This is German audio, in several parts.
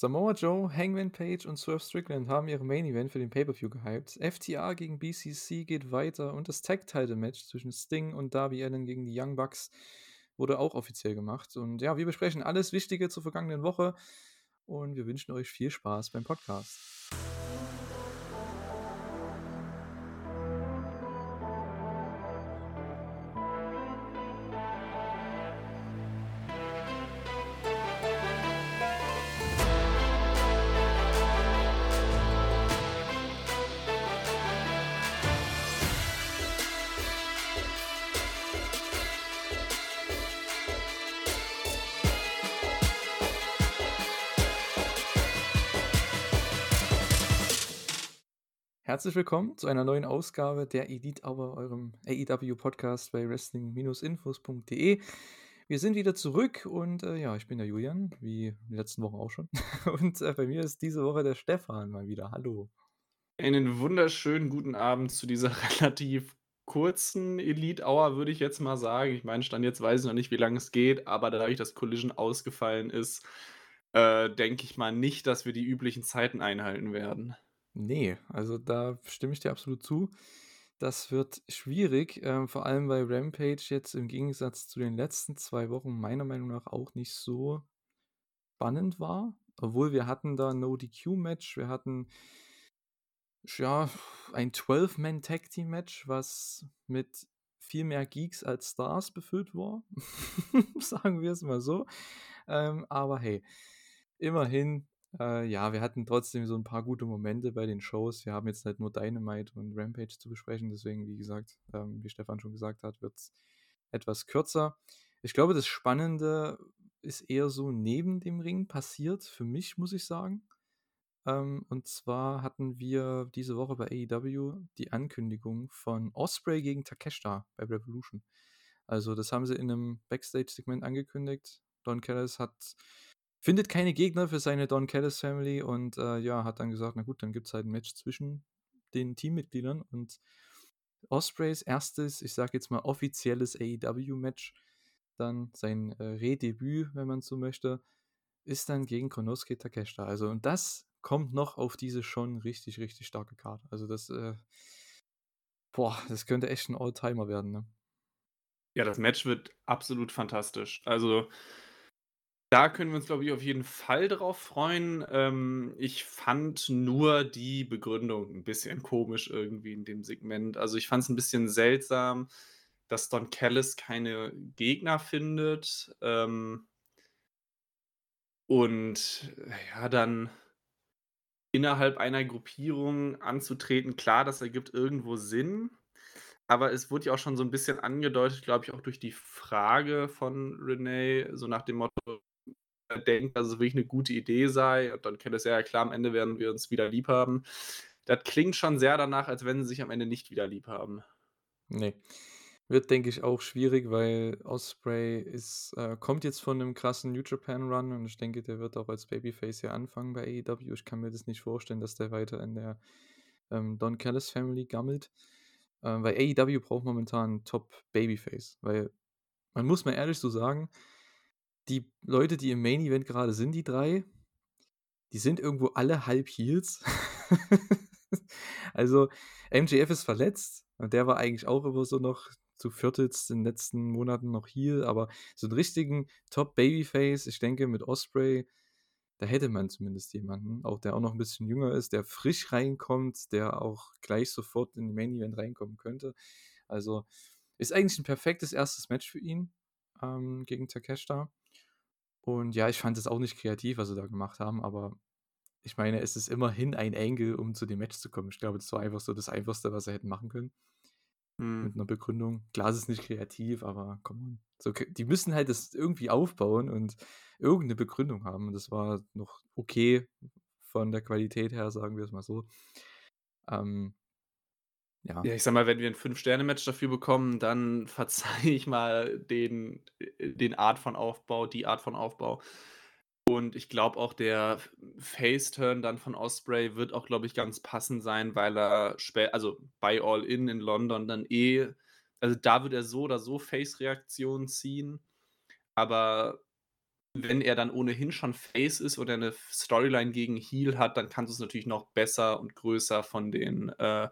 Samoa Joe, Hangman Page und Swerve Strickland haben ihre Main Event für den Pay-Per-View gehypt. FTA gegen BCC geht weiter und das Tag-Title-Match zwischen Sting und Darby Allen gegen die Young Bucks wurde auch offiziell gemacht. Und ja, wir besprechen alles Wichtige zur vergangenen Woche und wir wünschen euch viel Spaß beim Podcast. Herzlich willkommen zu einer neuen Ausgabe der Elite Hour, eurem AEW-Podcast bei wrestling-infos.de. Wir sind wieder zurück und äh, ja, ich bin der Julian, wie die letzten Wochen auch schon. Und äh, bei mir ist diese Woche der Stefan mal wieder. Hallo. Einen wunderschönen guten Abend zu dieser relativ kurzen Elite Hour, würde ich jetzt mal sagen. Ich meine, Stand jetzt weiß ich noch nicht, wie lange es geht, aber dadurch, dass Collision ausgefallen ist, äh, denke ich mal nicht, dass wir die üblichen Zeiten einhalten werden. Nee, also da stimme ich dir absolut zu. Das wird schwierig, ähm, vor allem weil Rampage jetzt im Gegensatz zu den letzten zwei Wochen meiner Meinung nach auch nicht so spannend war. Obwohl wir hatten da No DQ-Match, wir hatten ja ein 12-Man-Tag-Team-Match, was mit viel mehr Geeks als Stars befüllt war. Sagen wir es mal so. Ähm, aber hey, immerhin äh, ja, wir hatten trotzdem so ein paar gute Momente bei den Shows. Wir haben jetzt halt nur Dynamite und Rampage zu besprechen, deswegen, wie gesagt, ähm, wie Stefan schon gesagt hat, wird es etwas kürzer. Ich glaube, das Spannende ist eher so neben dem Ring passiert, für mich, muss ich sagen. Ähm, und zwar hatten wir diese Woche bei AEW die Ankündigung von Osprey gegen Takeshita bei Revolution. Also, das haben sie in einem Backstage-Segment angekündigt. Don Callis hat findet keine Gegner für seine Don Callis Family und äh, ja, hat dann gesagt, na gut, dann gibt es halt ein Match zwischen den Teammitgliedern und Ospreys erstes, ich sag jetzt mal offizielles AEW-Match, dann sein äh, Redebüt, wenn man so möchte, ist dann gegen Konosuke Takeshita. Also und das kommt noch auf diese schon richtig, richtig starke Karte. Also das, äh, boah, das könnte echt ein Alltimer werden, ne? Ja, das Match wird absolut fantastisch. Also da können wir uns, glaube ich, auf jeden Fall drauf freuen. Ähm, ich fand nur die Begründung ein bisschen komisch irgendwie in dem Segment. Also, ich fand es ein bisschen seltsam, dass Don Callis keine Gegner findet, ähm und ja, dann innerhalb einer Gruppierung anzutreten, klar, das ergibt irgendwo Sinn, aber es wurde ja auch schon so ein bisschen angedeutet, glaube ich, auch durch die Frage von Renee, so nach dem Motto denkt, dass es wirklich eine gute Idee sei. Und dann kennt es ja klar, am Ende werden wir uns wieder lieb haben. Das klingt schon sehr danach, als wenn sie sich am Ende nicht wieder lieb haben. Nee. Wird, denke ich, auch schwierig, weil Osprey ist, äh, kommt jetzt von einem krassen New Japan Run und ich denke, der wird auch als Babyface hier anfangen bei AEW. Ich kann mir das nicht vorstellen, dass der weiter in der ähm, Don Callis Family gammelt. Äh, weil AEW braucht momentan Top Babyface, weil man muss mal ehrlich so sagen, die Leute, die im Main Event gerade sind, die drei, die sind irgendwo alle halb Heels. also MJF ist verletzt und der war eigentlich auch immer so noch zu Viertels in den letzten Monaten noch Heel, aber so einen richtigen Top Babyface, ich denke mit Osprey, da hätte man zumindest jemanden, auch der auch noch ein bisschen jünger ist, der frisch reinkommt, der auch gleich sofort in den Main Event reinkommen könnte. Also ist eigentlich ein perfektes erstes Match für ihn ähm, gegen Takeshita. Und ja, ich fand es auch nicht kreativ, was sie da gemacht haben, aber ich meine, es ist immerhin ein Angle, um zu dem Match zu kommen. Ich glaube, das war einfach so das Einfachste, was sie hätten machen können. Hm. Mit einer Begründung. Klar, es ist nicht kreativ, aber komm on. So, die müssen halt das irgendwie aufbauen und irgendeine Begründung haben. Und das war noch okay von der Qualität her, sagen wir es mal so. Ähm, ja. Ja, ich sag mal, wenn wir ein Fünf-Sterne-Match dafür bekommen, dann verzeihe ich mal den, äh, den Art von Aufbau, die Art von Aufbau. Und ich glaube auch, der Face-Turn dann von Osprey wird auch, glaube ich, ganz passend sein, weil er also bei All In in London dann eh, also da wird er so oder so Face-Reaktionen ziehen. Aber wenn er dann ohnehin schon Face ist oder 'ne F Storyline gegen Heel hat, dann kannst du's natürlich noch besser und größer von den, äh,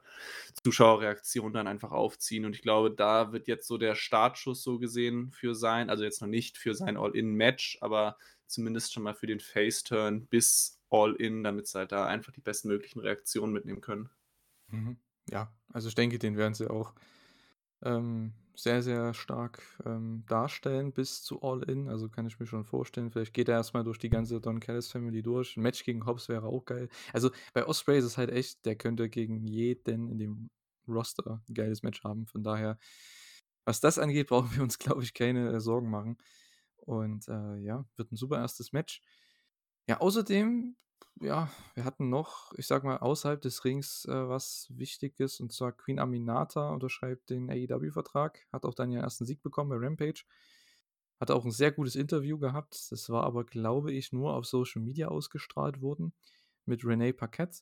Zuschauerreaktionen dann einfach aufziehen. Und ich glaube, da wird jetzt so der Startschuss so gesehen für sein also jetzt noch nicht für sein All-In-Match, aber zumindest schon mal für den Face-Turn bis All-In, damit sie halt da einfach die bestmöglichen Reaktionen mitnehmen können. Mhm. Ja, also ich denke, den werden sie auch, ähm, sehr, sehr stark, ähm, darstellen bis zu All-In. Also, kann ich mir schon vorstellen. Vielleicht geht er erst mal durch die ganze Don Callis Family durch. 'N Match gegen Hobbs wäre auch geil. Also, bei Ospreay ist es halt echt, der könnte gegen jeden in dem Roster 'n geiles Match haben. Von daher, was das angeht, brauchen wir uns, glaube ich, keine, äh, Sorgen machen. Und, äh, ja, wird 'n super 1. Match. Ja, außerdem, ja, wir hatten noch, ich sage mal, außerhalb des Rings, äh, was Wichtiges, und zwar Queen Aminata unterschreibt den AEW-Vertrag, hat auch dann ihren 1. Sieg bekommen bei Rampage. Hat auch 'n sehr gutes Interview gehabt. Das war aber, glaube ich, nur auf Social Media ausgestrahlt worden mit Renee Paquette.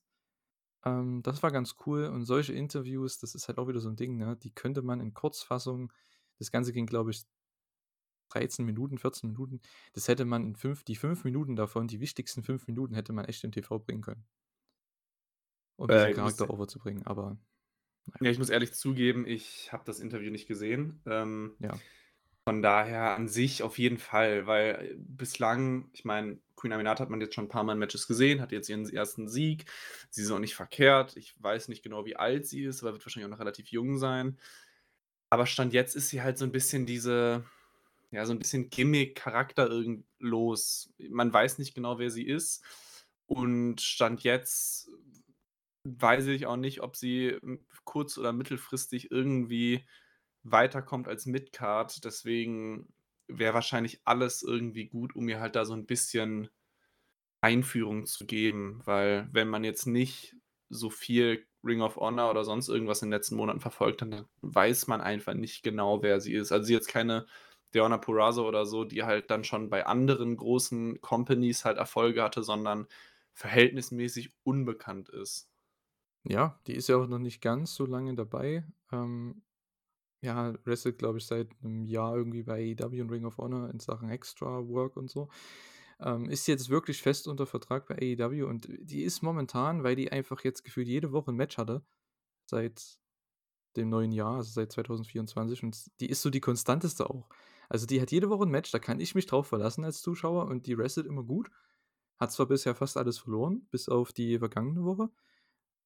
Ähm, das war ganz cool und solche Interviews, das ist halt auch wieder so 'n Ding, ne, die könnte man in Kurzfassung das Ganze ging, glaube ich 13 Minuten, 14 Minuten. Das hätte man in 5 die 5 Minuten davon, die wichtigsten 5 Minuten hätte man echt in TV bringen können. Um Äh, diesen Charakter overzubringen, aber na ja. Ich muss ehrlich zugeben, ich habe das Interview nicht gesehen. Ähm, Ja. von daher an sich auf jeden Fall, weil, äh, bislang ich meine, Queen Aminata hat man jetzt schon 'n paarmal in Matches gesehen, hat jetzt ihren 1. Sieg. Sie ist auch nicht verkehrt. Ich weiß nicht genau, wie alt sie ist, aber wird wahrscheinlich auch noch relativ jung sein. Aber Stand jetzt ist sie halt so 'n bisschen diese ja, so 'n bisschen Gimmick-Charakter los. Man weiß nicht genau, wer sie ist. Und Stand jetzt weiß ich auch nicht, ob sie, hm, kurz oder mittelfristig irgendwie weiterkommt als Midcard. Deswegen wäre wahrscheinlich alles irgendwie gut, um ihr halt da so 'n bisschen Einführung zu geben, weil wenn man jetzt nicht so viel Ring of Honor oder sonst irgendwas in den letzten Monaten verfolgt hat, dann weiß man einfach nicht genau, wer sie ist. Also, sie jetzt keine Deonna Purrazzo oder so, die halt dann schon bei anderen großen Companies halt Erfolge hatte, sondern verhältnismäßig unbekannt ist. Ja, die ist ja auch noch nicht ganz so lange dabei. Ähm, ja, wrestelt, glaube ich, seit 'nem Jahr irgendwie bei AEW und Ring of Honor in Sachen Extra Work und so. Ähm, ist jetzt wirklich fest unter Vertrag bei AEW und die ist momentan, weil die einfach jetzt gefühlt jede Woche 'n Match hatte seit dem neuen Jahr, also seit 2024 und die ist so die konstanteste auch. Also, die hat jede Woche 'n Match, da kann ich mich drauf verlassen als Zuschauer und die wrestelt immer gut. Hat zwar bisher fast alles verloren, bis auf die vergangene Woche,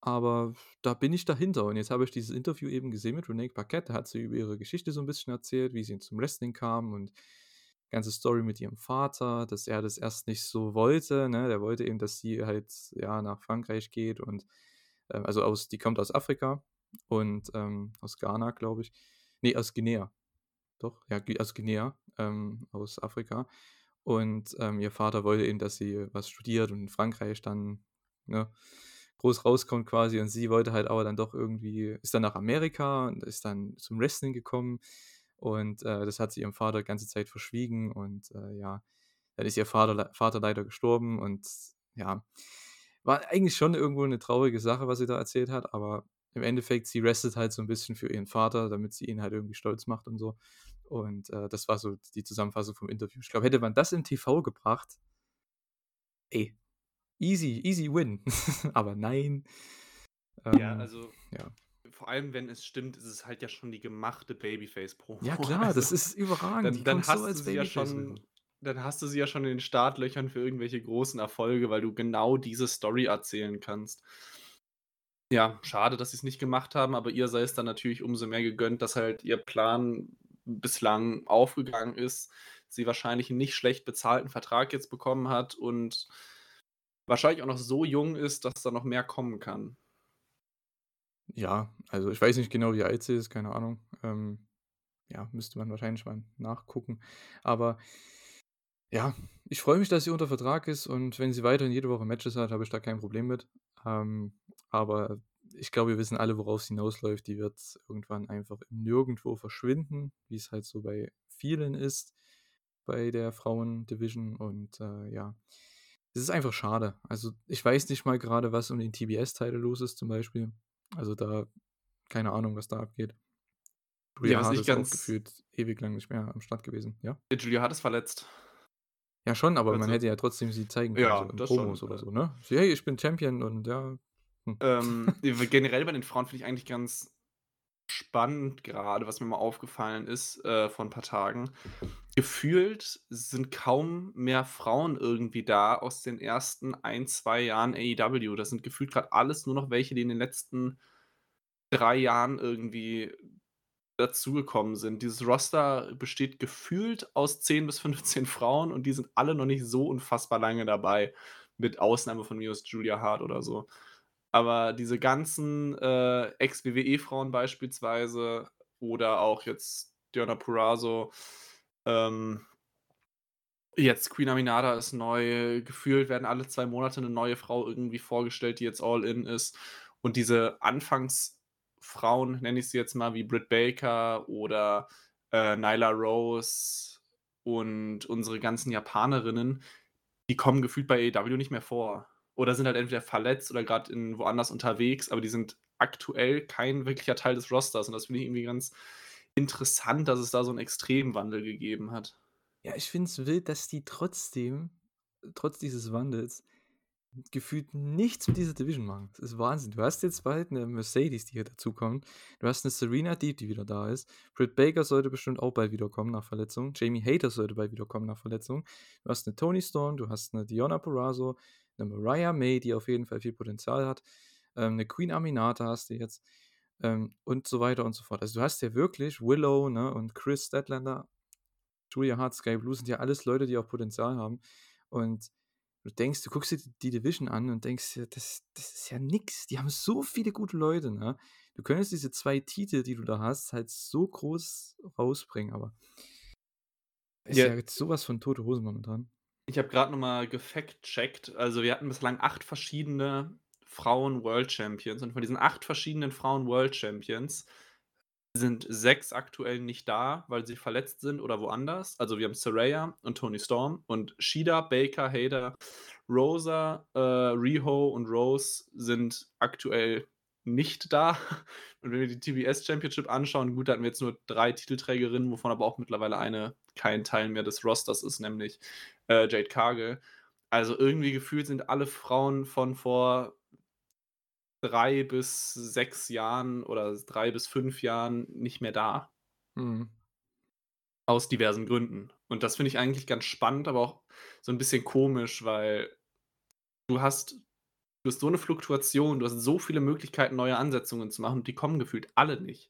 aber da bin ich dahinter. Und jetzt habe ich dieses Interview eben gesehen mit Renee Paquette, da hat sie über ihre Geschichte so 'n bisschen erzählt, wie sie zum Wrestling kam und ganze Story mit ihrem Vater, dass er das erst nicht so wollte, ne? Der wollte eben, dass sie halt, ja, nach Frankreich geht und, äh also aus die kommt aus Afrika und, ähm aus Ghana, glaube ich. Ne, aus Guinea. Doch, ja, aus Guinea, ähm, aus Afrika. Und, ähm, ihr Vater wollte eben, dass sie was studiert und in Frankreich dann, ne, groß rauskommt quasi. Und sie wollte halt aber dann doch irgendwie ist dann nach Amerika und ist dann zum Wrestling gekommen. Und, äh, das hat sie ihrem Vater ganze Zeit verschwiegen. Und, äh, ja, dann ist ihr Vater Vater leider gestorben. Und ja, war eigentlich schon irgendwo 'ne traurige Sache, was sie da erzählt hat, aber im Endeffekt, sie wrestelt halt so 'n bisschen für ihren Vater, damit sie ihn halt irgendwie stolz macht und so. Und, äh, das war so die Zusammenfassung vom Interview. Ich glaube, hätte man das in TV gebracht ey, easy easy win. Aber nein. Ja, Ähm, also, ja. vor allem, wenn es stimmt, ist es halt ja schon die gemachte Babyface-Promo. Ja klar, das Also, ist überragend. dann dann kommt so hast du sie ja schon dann hast du sie ja schon in den Startlöchern für irgendwelche großen Erfolge, weil du genau diese Story erzählen kannst. Ja, schade, dass sie's nicht gemacht haben, aber ihr sei es dann natürlich umso mehr gegönnt, dass halt ihr Plan bislang aufgegangen ist. Sie wahrscheinlich 'n nicht schlecht bezahlten Vertrag jetzt bekommen hat und wahrscheinlich auch noch so jung ist, dass da noch mehr kommen kann. Ja, also ich weiß nicht genau, wie alt sie ist, keine Ahnung. Ähm, ja, müsste man wahrscheinlich mal nachgucken. Aber ja, ich freue mich, dass sie unter Vertrag ist und wenn sie weiterhin jede Woche Matches hat, habe ich da kein Problem mit. Ähm, aber ich glaube, wir wissen alle, worauf's hinausläuft. Die wird irgendwann einfach Nirgendwo verschwinden, wie's halt so bei vielen ist bei der Frauen-Division und, äh, ja. Es ist einfach schade. Also, ich weiß nicht mal grade, was um den TBS-Title los ist zum Beispiel. Also, da keine Ahnung, was da abgeht. Ja, Julia was Hart ist ganz gefühlt ewig lang nicht mehr am Start gewesen, ja? Julia Hart ist verletzt. Ja, schon, aber man Also hätte ja trotzdem sie zeigen können, Ja, so in das Promos schon, oder so, ne? So: „Hey, ich bin Champion und ja.“ Hm. Ähm, generell bei den Frauen finde ich eigentlich ganz spannend grade, was mir mal aufgefallen ist, äh, vor 'n paar Tagen. Gefühlt sind kaum mehr Frauen irgendwie da aus den ersten 1, 2 Jahren AEW. Das sind gefühlt grad alles nur noch welche, die in den letzten 3 Jahren irgendwie dazugekommen sind. Dieses Roster besteht gefühlt aus 10 bis 15 Frauen und die sind alle noch nicht so unfassbar lange dabei, mit Ausnahme von mir aus Julia Hart oder so. Aber diese ganzen, äh, Ex-WWE-Frauen beispielsweise oder auch jetzt Deonna Purrazzo, ähm jetzt Queen Aminata ist neu. Gefühlt werden alle 2 Monate 'ne neue Frau irgendwie vorgestellt, die jetzt all in ist. Und diese Anfangsfrauen, nenne ich sie jetzt mal, wie Britt Baker oder, äh, Nyla Rose und unsere ganzen Japanerinnen, die kommen gefühlt bei AEW nicht mehr vor oder sind halt entweder verletzt oder grad in woanders unterwegs, aber die sind aktuell kein wirklicher Teil des Rosters und das finde ich irgendwie ganz interessant, dass es da so 'n Extremwandel gegeben hat. Ja, ich finde es wild, dass die trotzdem trotz dieses Wandels gefühlt nichts mit dieser Division machen. Das ist Wahnsinn. Du hast jetzt bald 'ne Mercedes, die hier dazukommt. Du hast 'ne Serena Deeb, die wieder da ist. Britt Baker sollte bestimmt auch bald wiederkommen nach Verletzung. Jamie Hayter sollte bald wiederkommen nach Verletzung. Du hast 'ne Toni Storm, du hast 'ne Deonna Purrazzo, 'ne Mariah May, die auf jeden Fall viel Potenzial hat, ähm, 'ne Queen Aminata hast du jetzt, ähm, und so weiter und so fort. Also, du hast ja wirklich Willow, ne, und Kris Statlander, Julia Hart, Skye Blue sind ja alles Leute, die auch Potenzial haben. Und du denkst du guckst dir die Division an und denkst dir: „Das das ist ja nix.“ Die haben so viele gute Leute, ne? Du könntest diese 2 Titel, die du da hast, halt so groß rausbringen, aber ist Ja. ja jetzt so was von tote Hose momentan. Ich habe grad noch mal gefact-checkt. Also, wir hatten bislang 8 verschiedene Frauen-World Champions und von diesen 8 verschiedenen Frauen-World Champions sind 6 aktuell nicht da, weil sie verletzt sind oder woanders. Also, wir haben Saraya und Toni Storm und Shida, Baker, Hayter, Rosa, äh, Riho und Rose sind aktuell nicht da. Und wenn wir die TBS Championship anschauen, gut, da hatten wir jetzt nur 3 Titelträgerinnen, wovon aber auch mittlerweile eine kein Teil mehr des Rosters ist, nämlich, äh, Jade Cargill. Also, irgendwie gefühlt sind alle Frauen von vor 3 bis 6 Jahren oder 3 bis 5 Jahren nicht mehr da. Mhm. Aus diversen Gründen. Und das finde ich eigentlich ganz spannend, aber auch so 'n bisschen komisch, weil du hast du hast so 'ne Fluktuation, du hast so viele Möglichkeiten, neue Ansetzungen zu machen und die kommen gefühlt alle nicht.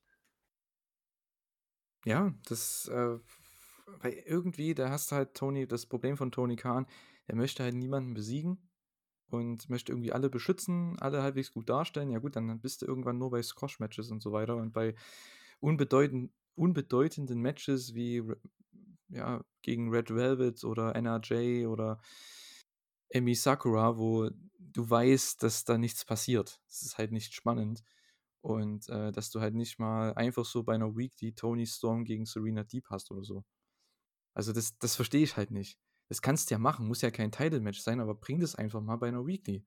Ja, das, äh weil irgendwie, da hast du halt Tony das Problem von Tony Khan, er möchte halt niemanden besiegen und möchte irgendwie alle beschützen, alle halbwegs gut darstellen. Ja gut, dann bist du irgendwann nur bei Squash-Matches und so weiter und bei unbedeutend unbedeutenden Matches wie ja, gegen Red Velvet oder NRJ oder Emi Sakura, wo du weißt, dass da nichts passiert. Es ist halt nicht spannend und, äh, dass du halt nicht mal einfach so bei 'ner Weekly Toni Storm gegen Serena Deeb hast oder so. Also, das das verstehe ich halt nicht. Das kannst du ja machen, muss ja kein Title-Match sein, aber bring das einfach mal bei 'ner Weekly.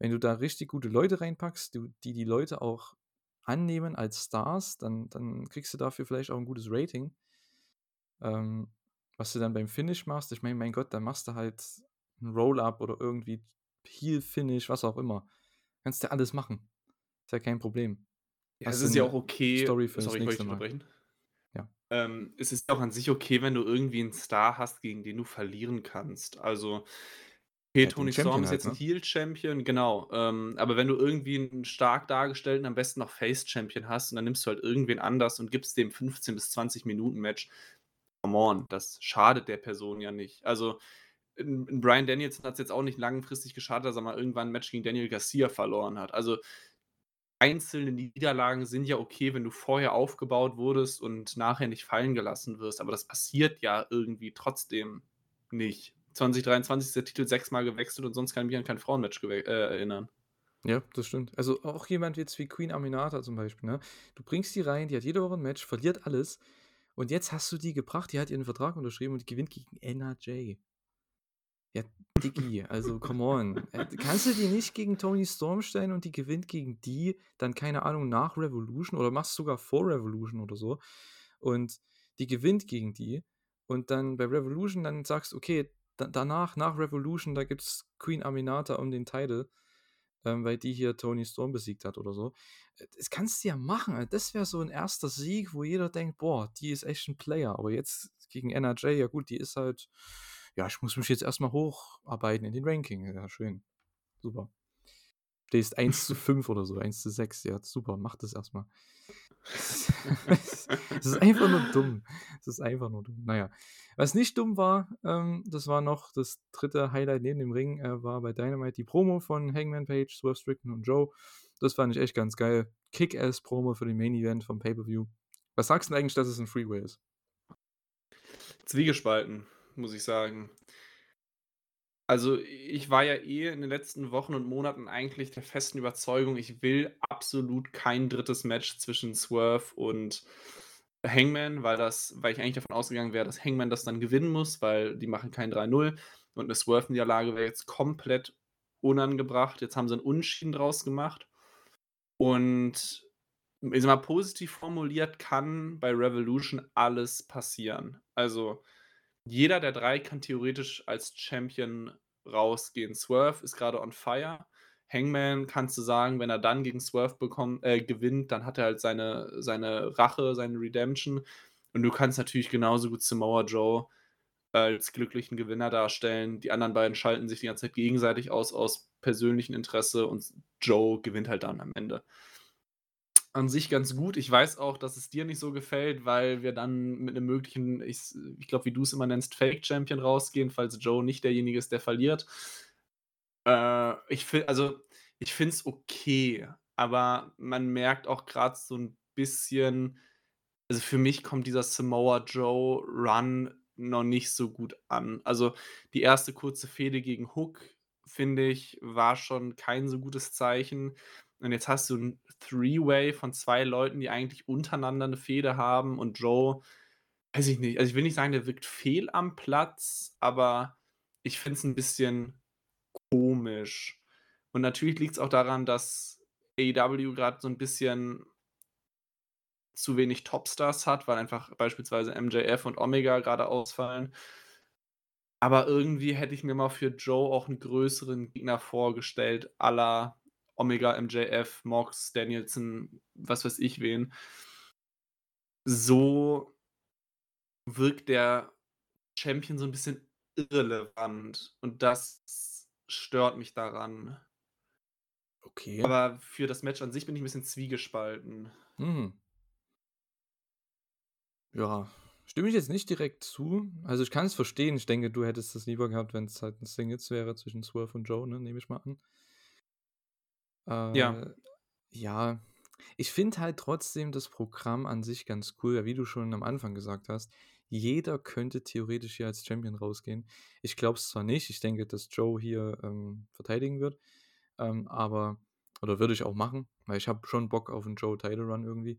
Wenn du da richtig gute Leute reinpackst, die die Leute auch annehmen als Stars, dann dann kriegst du dafür vielleicht auch 'n gutes Rating. Ähm, was du dann beim Finish machst, ich meine, mein Gott, dann machst du halt 'n Roll-Up oder irgendwie Heel-Finish, was auch immer. Kannst du alles machen. Ist ja kein Problem. Ja, es ist ja auch okay Story für das sorry, ich wollte nächste dich Mal. Ähm, es ist auch an sich okay, wenn du irgendwie 'n Star hast, gegen den du verlieren kannst. Also, okay, Ja, Toni Storm ist halt, jetzt 'n ne? Heel-Champion, genau. Ähm, aber wenn du irgendwie 'n stark dargestellten, am besten noch Face-Champion hast und dann nimmst du halt irgendwen anders und gibst dem 15 bis 20 Minuten Match. Come on, das schadet der Person ja nicht. Also, 'n 'n Bryan Danielson hat's jetzt auch nicht langfristig geschadet, dass er mal irgendwann 'n Match gegen Daniel Garcia verloren hat. Also, einzelne Niederlagen sind ja okay, wenn du vorher aufgebaut wurdest und nachher nicht fallen gelassen wirst, aber das passiert ja irgendwie trotzdem nicht. 2023 ist der Titel sechsmal gewechselt und sonst kann ich mich an kein Frauenmatch äh, erinnern. Ja, das stimmt. Also, auch jemand jetzt wie Queen Aminata zum Beispiel, ne? Du bringst die rein, die hat jede Woche 'n Match, verliert alles und jetzt hast du die gebracht, die hat ihren Vertrag unterschrieben und gewinnt gegen NRJ. Diggi, also come on. Äh, kannst du die nicht gegen Toni Storm stellen und die gewinnt gegen die, dann, keine Ahnung, nach Revolution oder machst sogar vor Revolution oder so. Und die gewinnt gegen die und dann bei Revolution dann sagst: „Okay, da, danach, nach Revolution, da gibt es Queen Aminata um den Title, ähm, weil die hier Tony Storm besiegt hat oder so. Äh, das kannst du ja machen. Das wäre so ein erster Sieg, wo jeder denkt, boah, die ist echt ein Player. Aber jetzt gegen NRJ, ja gut, die ist halt, ja, ich muss mich jetzt erstmal hocharbeiten in den Ranking. Ja, schön. Super. Stehst 1 zu 5 oder so, 1 zu 6. Ja, super, mach das erstmal. Es ist einfach nur dumm. Es ist einfach nur dumm. Naja, was nicht dumm war, ähm, das war noch das dritte Highlight neben dem Ring, äh, war bei Dynamite die Promo von Hangman Page, Swerve Strickland und Joe. Das fand ich echt ganz geil. Kick-Ass-Promo für den Main-Event vom Pay-Per-View. Was sagst du denn eigentlich, dass es ein Freeway ist? Zwiegespalten, muss ich sagen. Also, ich war ja eh in den letzten Wochen und Monaten eigentlich der festen Überzeugung, ich will absolut kein drittes Match zwischen Swerve und Hangman, weil das weil ich eigentlich davon ausgegangen wäre, dass Hangman das dann gewinnen muss, weil die machen kein 3-0 und eine Swerve-Niederlage wäre jetzt komplett unangebracht. Jetzt haben sie 'n Unentschieden draus gemacht. Und ich sage mal, positiv formuliert kann bei Revolution alles passieren. Also jeder der drei kann theoretisch als Champion rausgehen. Swerve ist gerade on fire. Hangman kannst du sagen, wenn er dann gegen Swerve bekommt, äh, gewinnt, dann hat er halt seine, seine Rache, seine Redemption. Und du kannst natürlich genauso gut Samoa Joe als glücklichen Gewinner darstellen. Die anderen beiden schalten sich die ganze Zeit gegenseitig aus, aus persönlichem Interesse und Joe gewinnt halt dann am Ende an sich ganz gut. Ich weiß auch, dass es dir nicht so gefällt, weil wir dann mit einem möglichen, ich, ich glaube, wie du es immer nennst, Fake-Champion rausgehen, falls Joe nicht derjenige ist, der verliert. Äh, ich finde, also, ich finde es okay, aber man merkt auch gerade so ein bisschen, also für mich kommt dieser Samoa Joe Run noch nicht so gut an. Also die erste kurze Fehde gegen Hook, finde ich, war schon kein so gutes Zeichen. Und jetzt hast du ein Three-Way von zwei Leuten, die eigentlich untereinander eine Fehde haben und Joe, weiß ich nicht, also ich will nicht sagen, der wirkt fehl am Platz, aber ich finde es ein bisschen komisch. Und natürlich liegt es auch daran, dass AEW gerade so ein bisschen zu wenig Topstars hat, weil einfach beispielsweise MJF und Omega gerade ausfallen. Aber irgendwie hätte ich mir mal für Joe auch einen größeren Gegner vorgestellt, aller Omega, MJF, Mox, Danielson, was weiß ich wen. So wirkt der Champion so ein bisschen irrelevant und das stört mich daran. Okay. Aber für das Match an sich bin ich ein bisschen zwiegespalten. Mhm. Ja, stimme ich jetzt nicht direkt zu. Also ich kann es verstehen. Ich denke, du hättest das lieber gehabt, wenn es halt ein Singles wäre zwischen Swerve und Joe, ne? nehme ich mal an. Ja. Äh, ja, ich finde halt trotzdem das Programm an sich ganz cool, wie du schon am Anfang gesagt hast. Jeder könnte theoretisch hier als Champion rausgehen. Ich glaube es zwar nicht, ich denke, dass Joe hier ähm, verteidigen wird, ähm, aber, oder würde ich auch machen, weil ich habe schon Bock auf einen Joe Title Run irgendwie.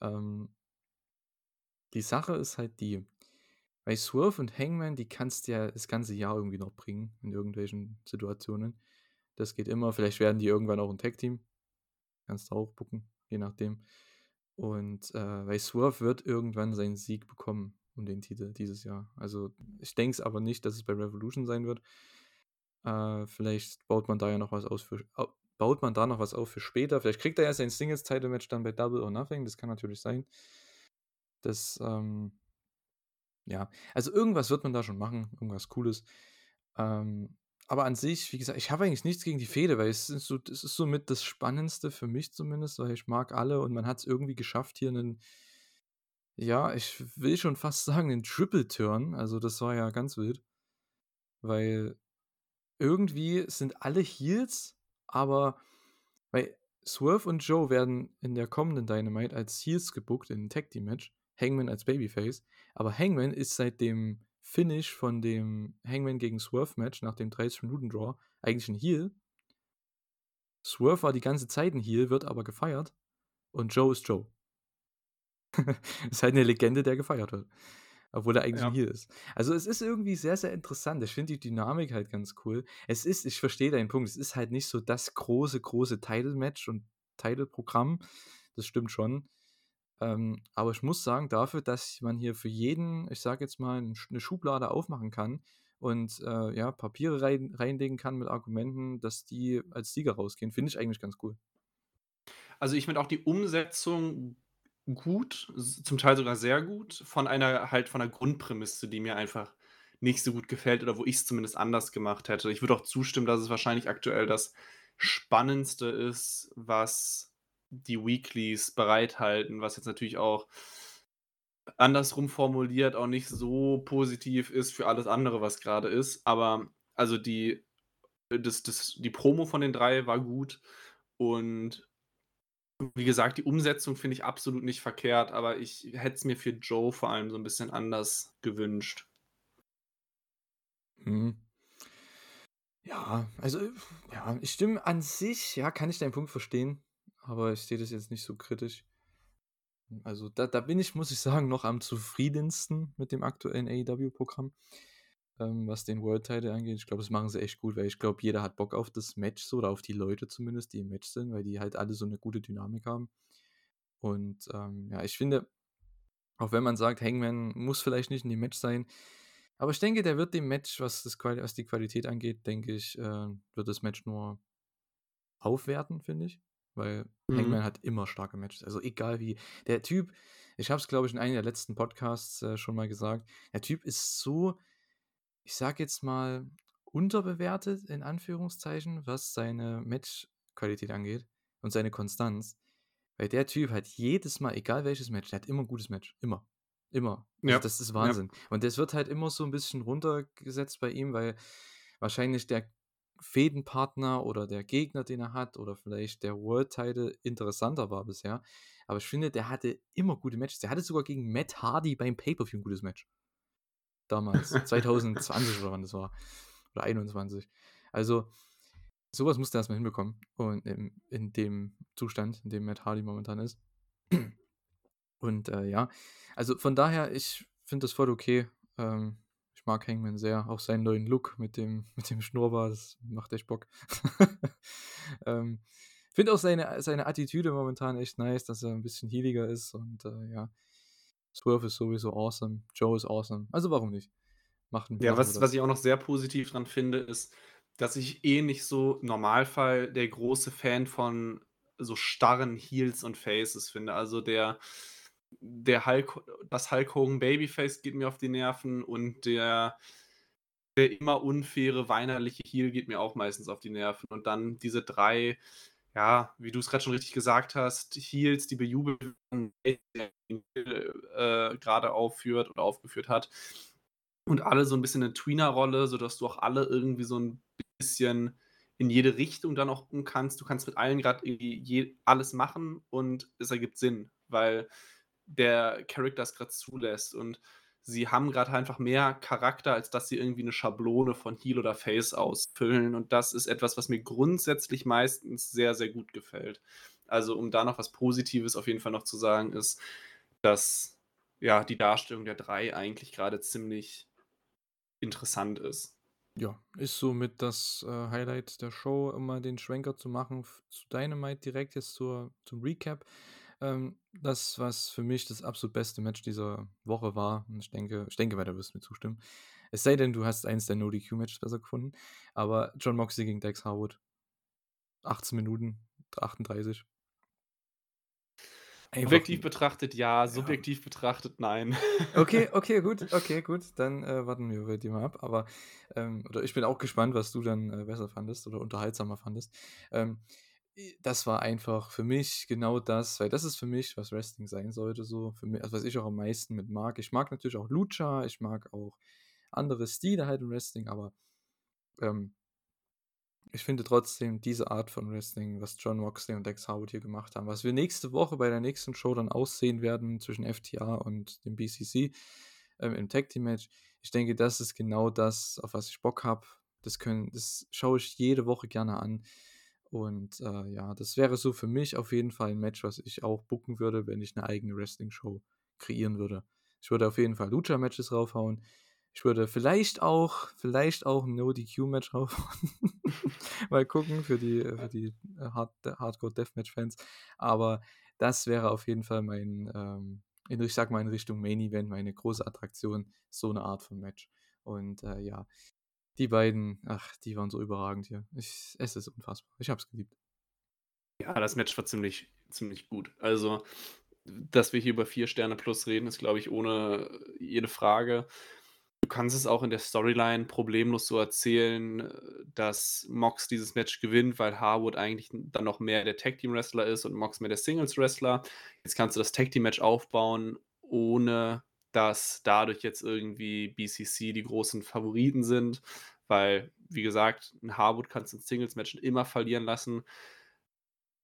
Ähm, die Sache ist halt die, bei Swerve und Hangman, die kannst du ja das ganze Jahr irgendwie noch bringen, in irgendwelchen Situationen. Das geht immer. Vielleicht werden die irgendwann auch ein Tag-Team. Kannst du auch bucken, je nachdem. Und äh, weil Swerve wird irgendwann seinen Sieg bekommen um den Titel dieses Jahr. Also ich denke es aber nicht, dass es bei Revolution sein wird. Äh, vielleicht baut man da ja noch was aus für baut man da noch was auf für später. Vielleicht kriegt er ja sein Singles-Title-Match dann bei Double or Nothing. Das kann natürlich sein. Das, ähm, ja, also irgendwas wird man da schon machen, irgendwas Cooles. Ähm, aber an sich, wie gesagt, ich habe eigentlich nichts gegen die Fehde, weil es ist so, das ist somit das Spannendste für mich zumindest, weil ich mag alle und man hat es irgendwie geschafft, hier einen, ja, ich will schon fast sagen, einen Triple Turn. Also das war ja ganz wild. Weil irgendwie sind alle Heels, aber weil Swerve und Joe werden in der kommenden Dynamite als Heels gebuckt in ein Tag Team Match, Hangman als Babyface, aber Hangman ist seit dem Finish von dem Hangman gegen Swerve-Match nach dem 30-Minuten-Draw eigentlich ein Heal. Swerve war die ganze Zeit ein Heal, wird aber gefeiert. Und Joe ist Joe. ist halt eine Legende, der gefeiert wird. Obwohl er eigentlich ja. ein Heal ist. Also es ist irgendwie sehr, sehr interessant. Ich finde die Dynamik halt ganz cool. Es ist, ich verstehe deinen Punkt, es ist halt nicht so das große, große Title-Match und Title-Programm. Das stimmt schon. Ähm, aber ich muss sagen, dafür, dass man hier für jeden, ich sage jetzt mal, eine Schublade aufmachen kann und äh, ja, Papiere rein, reinlegen kann mit Argumenten, dass die als Sieger rausgehen. Finde ich eigentlich ganz cool. Also ich finde auch die Umsetzung gut, zum Teil sogar sehr gut, von einer halt von einer Grundprämisse, die mir einfach nicht so gut gefällt oder wo ich es zumindest anders gemacht hätte. Ich würde auch zustimmen, dass es wahrscheinlich aktuell das Spannendste ist, was die Weeklies bereithalten, was jetzt natürlich auch andersrum formuliert auch nicht so positiv ist für alles andere, was gerade ist. Aber also die, das, das, die Promo von den drei war gut und wie gesagt, die Umsetzung finde ich absolut nicht verkehrt, aber ich hätte es mir für Joe vor allem so ein bisschen anders gewünscht. Mhm. Ja, also, ja, ich stimme an sich, ja, kann ich deinen Punkt verstehen, aber ich sehe das jetzt nicht so kritisch. Also, da, da bin ich, muss ich sagen, noch am zufriedensten mit dem aktuellen AEW-Programm, ähm, was den World Title angeht. Ich glaube, das machen sie echt gut, weil ich glaube, jeder hat Bock auf das Match so oder auf die Leute zumindest, die im Match sind, weil die halt alle so eine gute Dynamik haben. Und ähm, ja, ich finde, auch wenn man sagt, Hangman muss vielleicht nicht in dem Match sein, aber ich denke, der wird dem Match, was, das, was die Qualität angeht, denke ich, äh, wird das Match nur aufwerten, finde ich. Weil mhm. Hangman hat immer starke Matches. Also egal wie. Der Typ, ich habe es, glaube ich, in einem der letzten Podcasts äh, schon mal gesagt, der Typ ist so, ich sag jetzt mal, unterbewertet, in Anführungszeichen, was seine Matchqualität angeht und seine Konstanz. Weil der Typ hat jedes Mal, egal welches Match, der hat immer ein gutes Match. Immer. Immer. Also ja. das ist Wahnsinn. Ja. Und das wird halt immer so ein bisschen runtergesetzt bei ihm, weil wahrscheinlich der Fädenpartner oder der Gegner, den er hat, oder vielleicht der World Title interessanter war bisher. Aber ich finde, der hatte immer gute Matches. Der hatte sogar gegen Matt Hardy beim Pay-Per-View ein gutes Match. Damals, 2020 oder wann das war. Oder 21. Also, sowas musste er erstmal hinbekommen. Und in, in dem Zustand, in dem Matt Hardy momentan ist. Und äh, ja, also von daher, ich finde das voll okay. Ähm, ich mag Hangman sehr. Auch seinen neuen Look mit dem, mit dem Schnurrbart, das macht echt Bock. ähm, finde auch seine, seine Attitüde momentan echt nice, dass er ein bisschen healiger ist. Und äh, ja, Swerve ist sowieso awesome. Joe ist awesome. Also warum nicht? Machen, ja, was, was ich auch noch sehr positiv dran finde, ist, dass ich eh nicht so im Normalfall der große Fan von so starren Heels und Faces finde. Also der der Hulk, das Hulk Hogan Babyface geht mir auf die Nerven und der, der immer unfaire, weinerliche Heel geht mir auch meistens auf die Nerven. Und dann diese drei, ja, wie du es gerade schon richtig gesagt hast, Heels, die bejubelt äh, gerade aufführt oder aufgeführt hat. Und alle so ein bisschen eine Tweener-Rolle, sodass du auch alle irgendwie so ein bisschen in jede Richtung dann auch kannst. Du kannst mit allen gerade alles machen und es ergibt Sinn, weil der Charakter es gerade zulässt. Und sie haben gerade einfach mehr Charakter, als dass sie irgendwie eine Schablone von Heal oder Face ausfüllen. Und das ist etwas, was mir grundsätzlich meistens sehr, sehr gut gefällt. Also, um da noch was Positives auf jeden Fall noch zu sagen, ist, dass ja die Darstellung der drei eigentlich gerade ziemlich interessant ist. Ja, ist somit das äh, Highlight der Show, immer den Schwenker zu machen zu Dynamite direkt jetzt zur, zum Recap. Ähm, das, was für mich das absolut beste Match dieser Woche war, und ich denke, ich denke, weiter wirst du mir zustimmen. Es sei denn, du hast eins der No-DQ-Matches besser gefunden, aber John Moxley gegen Dex Harwood. 18 Minuten, 38. Einfach, Objektiv betrachtet ja, subjektiv ja. betrachtet nein. Okay, okay, gut, okay, gut. Dann äh, warten wir dir mal ab. Aber, ähm, oder ich bin auch gespannt, was du dann äh, besser fandest oder unterhaltsamer fandest. Ähm, das war einfach für mich genau das, weil das ist für mich, was Wrestling sein sollte, so für mich, also was ich auch am meisten mit mag. Ich mag natürlich auch Lucha, ich mag auch andere Stile halt im Wrestling, aber ähm, ich finde trotzdem diese Art von Wrestling, was John Moxley und Dex Howard hier gemacht haben, was wir nächste Woche bei der nächsten Show dann aussehen werden zwischen FTA und dem BCC ähm, im Tag Team Match. Ich denke, das ist genau das, auf was ich Bock habe. Das das schaue ich jede Woche gerne an. Und äh, ja, das wäre so für mich auf jeden Fall ein Match, was ich auch booken würde, wenn ich eine eigene Wrestling-Show kreieren würde. Ich würde auf jeden Fall Lucha-Matches raufhauen. Ich würde vielleicht auch, vielleicht auch ein No-DQ-Match raufhauen. Mal gucken für die, für die äh, Hard Hardcore-Deathmatch-Fans. Aber das wäre auf jeden Fall mein, ähm, ich sag mal in Richtung Main-Event, meine große Attraktion, so eine Art von Match. Und äh, ja, die beiden, ach, die waren so überragend hier. Ich, es ist unfassbar. Ich hab's geliebt. Ja, das Match war ziemlich, ziemlich gut. Also, dass wir hier über vier Sterne plus reden, ist, glaube ich, ohne jede Frage. Du kannst es auch in der Storyline problemlos so erzählen, dass Mox dieses Match gewinnt, weil Harwood eigentlich dann noch mehr der Tag Team Wrestler ist und Mox mehr der Singles Wrestler. Jetzt kannst du das Tag Team Match aufbauen, ohne dass dadurch jetzt irgendwie BCC die großen Favoriten sind, weil, wie gesagt, ein Harwood kannst du in Singles Matchen immer verlieren lassen.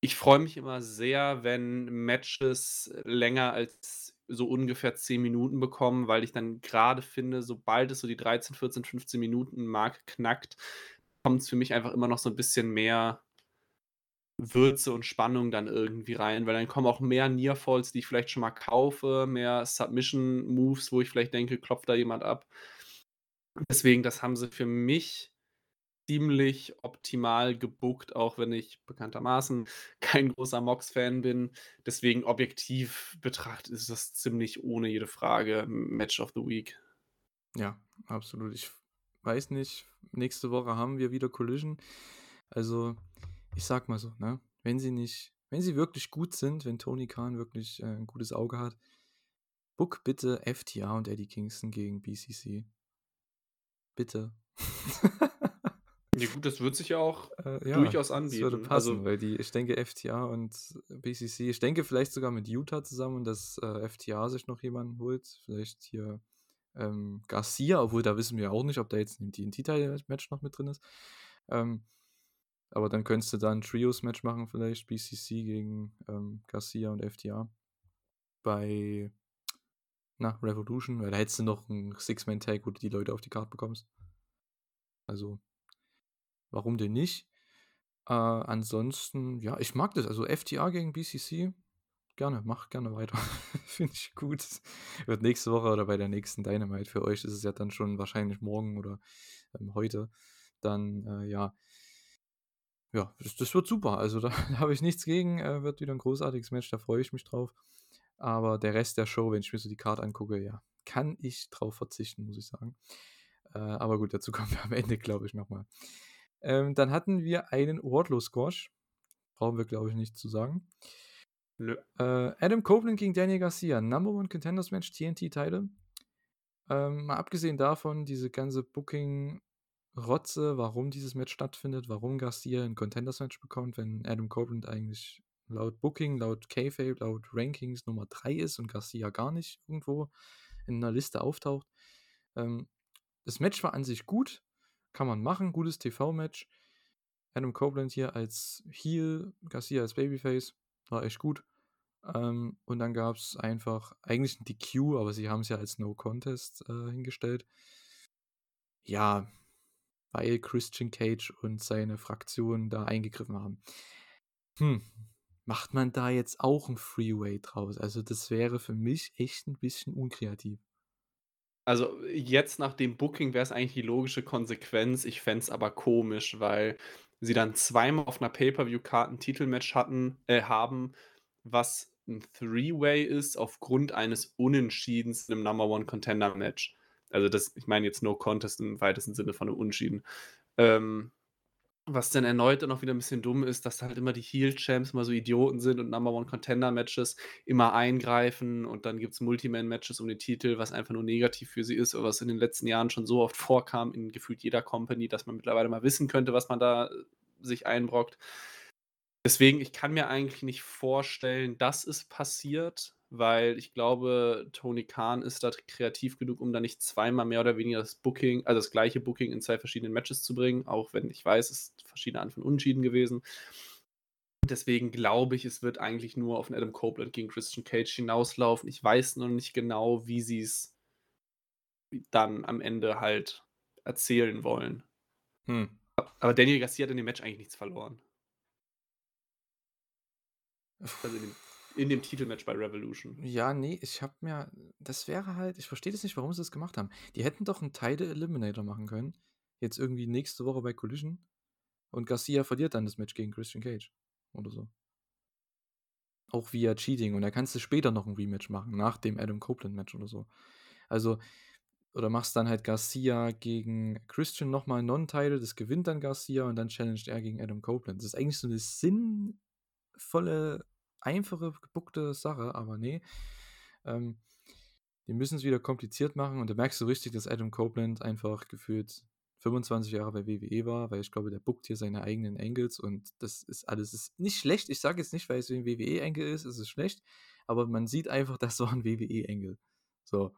Ich freue mich immer sehr, wenn Matches länger als so ungefähr 10 Minuten bekommen, weil ich dann gerade finde, sobald es so die 13, 14, 15 Minuten Marke knackt, kommt es für mich einfach immer noch so ein bisschen mehr Würze und Spannung dann irgendwie rein, weil dann kommen auch mehr Nearfalls, die ich vielleicht schon mal kaufe, mehr Submission-Moves, wo ich vielleicht denke, klopft da jemand ab. Deswegen, das haben sie für mich ziemlich optimal gebuckt, auch wenn ich bekanntermaßen kein großer Mox-Fan bin. Deswegen objektiv betrachtet ist das ziemlich ohne jede Frage Match of the Week. Ja, absolut. Ich weiß nicht, nächste Woche haben wir wieder Collision. Also, ich sag mal so, ne? Wenn sie nicht, wenn sie wirklich gut sind, wenn Tony Khan wirklich äh, ein gutes Auge hat, book bitte FTA und Eddie Kingston gegen BCC. Bitte. Ja, gut, das wird sich ja auch äh, ja, durchaus anbieten. Das würde passen, also, weil die, ich denke, FTA und BCC, ich denke vielleicht sogar mit Utah zusammen, dass äh, FTA sich noch jemanden holt. Vielleicht hier ähm, Garcia, obwohl da wissen wir auch nicht, ob da jetzt ein TNT-Match noch mit drin ist. Ähm, aber dann könntest du da ein Trios-Match machen, vielleicht BCC gegen ähm, Garcia und FTA. Bei na, Revolution, weil da hättest du noch einen Six-Man-Tag, wo du die Leute auf die Karte bekommst. Also Warum denn nicht? Äh, ansonsten, ja, ich mag das. Also FTA gegen BCC, gerne, mach gerne weiter. Finde ich gut. Wird nächste Woche oder bei der nächsten Dynamite für euch ist es ja dann schon wahrscheinlich morgen oder ähm, heute. Dann, äh, ja. Ja, das, das, wird super. Also da, da habe ich nichts gegen. Äh, wird wieder ein großartiges Match, da freue ich mich drauf. Aber der Rest der Show, wenn ich mir so die Karte angucke, ja, kann ich drauf verzichten, muss ich sagen. Äh, aber gut, dazu kommen wir am Ende, glaube ich, nochmal. Ähm, dann hatten wir einen Wardlow-Squash. Brauchen wir, glaube ich, nicht zu sagen. Nö. Äh, Adam Copeland gegen Daniel Garcia. Number One Contenders Match, TNT-Teile. Ähm, mal abgesehen davon, diese ganze Booking-Rotze, warum dieses Match stattfindet, warum Garcia ein Contenders-Match bekommt, wenn Adam Copeland eigentlich laut Booking, laut K-Fape, laut Rankings Nummer 3 ist und Garcia gar nicht irgendwo in einer Liste auftaucht. Ähm, das Match war an sich gut. Kann man machen, gutes TV-Match. Adam Copeland hier als Heel, Garcia als Babyface, war echt gut. Ähm, und dann gab es einfach eigentlich ein DQ, aber sie haben es ja als No Contest äh, hingestellt. Ja, weil Christian Cage und seine Fraktion da eingegriffen haben. Hm, macht man da jetzt auch ein Freeway draus? Also das wäre für mich echt ein bisschen unkreativ. Also, jetzt nach dem Booking wäre es eigentlich die logische Konsequenz. Ich fände es aber komisch, weil sie dann zweimal auf einer Pay-per-view-Karte 'n Titelmatch hatten äh, haben, was ein Three-Way ist aufgrund eines Unentschiedens im Number One Contender Match. Also, das ich meine jetzt No Contest im weitesten Sinne von 'nem Unentschieden. Ähm was dann erneut dann auch wieder ein bisschen dumm ist, dass halt immer die Heel-Champs immer so Idioten sind und Number One Contender-Matches immer eingreifen und dann gibt es Multiman-Matches um den Titel, was einfach nur negativ für sie ist, was in den letzten Jahren schon so oft vorkam in gefühlt jeder Company, dass man mittlerweile mal wissen könnte, was man da äh, sich einbrockt. Deswegen, ich kann mir eigentlich nicht vorstellen, dass es passiert weil ich glaube, Tony Khan ist da kreativ genug, um da nicht zweimal mehr oder weniger das Booking, also das gleiche Booking in zwei verschiedenen Matches zu bringen, auch wenn ich weiß, es ist verschiedene Arten von Unschieden gewesen. Deswegen glaube ich, es wird eigentlich nur auf Adam Copeland gegen Christian Cage hinauslaufen. Ich weiß noch nicht genau, wie sie es dann am Ende halt erzählen wollen. Hm. Aber Daniel Garcia hat in dem Match eigentlich nichts verloren. Also in dem in dem Titelmatch bei Revolution. Ja, nee, ich hab mir, das wäre halt, ich verstehe das nicht, warum sie das gemacht haben. Die hätten doch einen Title Eliminator machen können. Jetzt irgendwie nächste Woche bei Collision. Und Garcia verliert dann das Match gegen Christian Cage. Oder so. Auch via Cheating. Und da kannst du später noch ein Rematch machen, nach dem Adam Copeland Match oder so. Also, oder machst dann halt Garcia gegen Christian nochmal Non-Title, das gewinnt dann Garcia und dann challenged er gegen Adam Copeland. Das ist eigentlich so eine sinnvolle, einfache, gebuckte Sache, aber nee. Ähm, die müssen es wieder kompliziert machen und da merkst du richtig, dass Adam Copeland einfach gefühlt 25 Jahre bei WWE war, weil ich glaube, der buckt hier seine eigenen Angles und das ist alles ist nicht schlecht. Ich sage jetzt nicht, weil es ein WWE-Angle ist, ist es schlecht, aber man sieht einfach, das war ein WWE-Angle. So.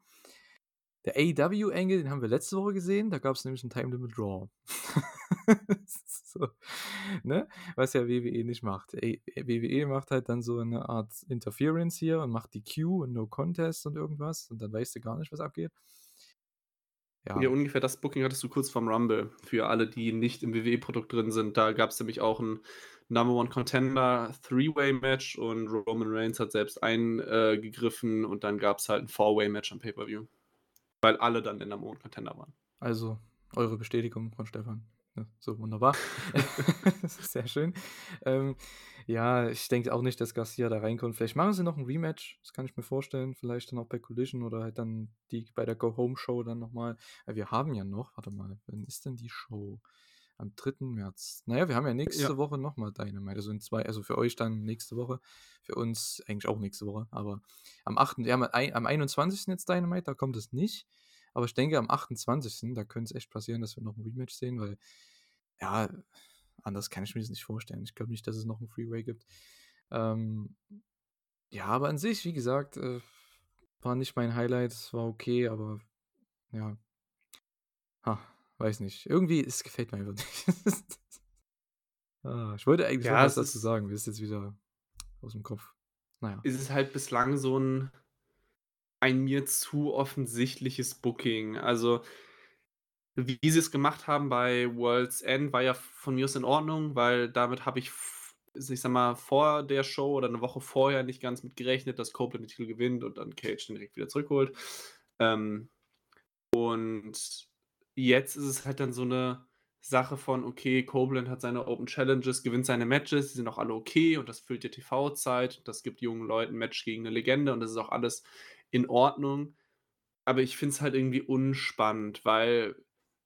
Der AEW-Angle, den haben wir letzte Woche gesehen, da gab es nämlich ein Time Limit Draw. so, ne? Was ja WWE nicht macht. WWE macht halt dann so eine Art Interference hier und macht die Q und No Contest und irgendwas und dann weißt du gar nicht, was abgeht. Ja. ja, ungefähr das Booking hattest du kurz vorm Rumble. Für alle, die nicht im WWE-Produkt drin sind, da gab es nämlich auch ein Number One Contender Three-Way-Match und Roman Reigns hat selbst eingegriffen und dann gab es halt ein Four-Way-Match am Pay-Per-View. Weil alle dann der Number One Contender waren. Also, eure Bestätigung von Stefan. Ja, so wunderbar. Sehr schön. Ähm, ja, ich denke auch nicht, dass Garcia da reinkommt. Vielleicht machen sie noch ein Rematch, das kann ich mir vorstellen. Vielleicht dann auch bei Collision oder halt dann die bei der Go-Home-Show dann nochmal. Wir haben ja noch, warte mal, wann ist denn die Show? Am 3. März. Naja, wir haben ja nächste ja. Woche nochmal Dynamite. Also in zwei, also für euch dann nächste Woche. Für uns eigentlich auch nächste Woche. Aber am 8. Ja, am 21. jetzt Dynamite, da kommt es nicht. Aber ich denke, am 28. da könnte es echt passieren, dass wir noch ein Rematch sehen, weil, ja, anders kann ich mir das nicht vorstellen. Ich glaube nicht, dass es noch ein Freeway gibt. Ähm, ja, aber an sich, wie gesagt, äh, war nicht mein Highlight. Es war okay, aber ja. Ha, weiß nicht. Irgendwie, es gefällt mir einfach nicht. ah, ich wollte eigentlich ja, was dazu sagen. Wir sind jetzt wieder aus dem Kopf. Naja. Ist es halt bislang so ein ein mir zu offensichtliches Booking. Also, wie sie es gemacht haben bei World's End, war ja von mir aus in Ordnung, weil damit habe ich, ich sag mal, vor der Show oder eine Woche vorher nicht ganz mit gerechnet, dass Copeland den Titel gewinnt und dann Cage den direkt wieder zurückholt. Ähm, und jetzt ist es halt dann so eine Sache von, okay, Copeland hat seine Open Challenges, gewinnt seine Matches, die sind auch alle okay und das füllt die TV-Zeit, das gibt jungen Leuten Match gegen eine Legende und das ist auch alles in Ordnung. Aber ich finde es halt irgendwie unspannend, weil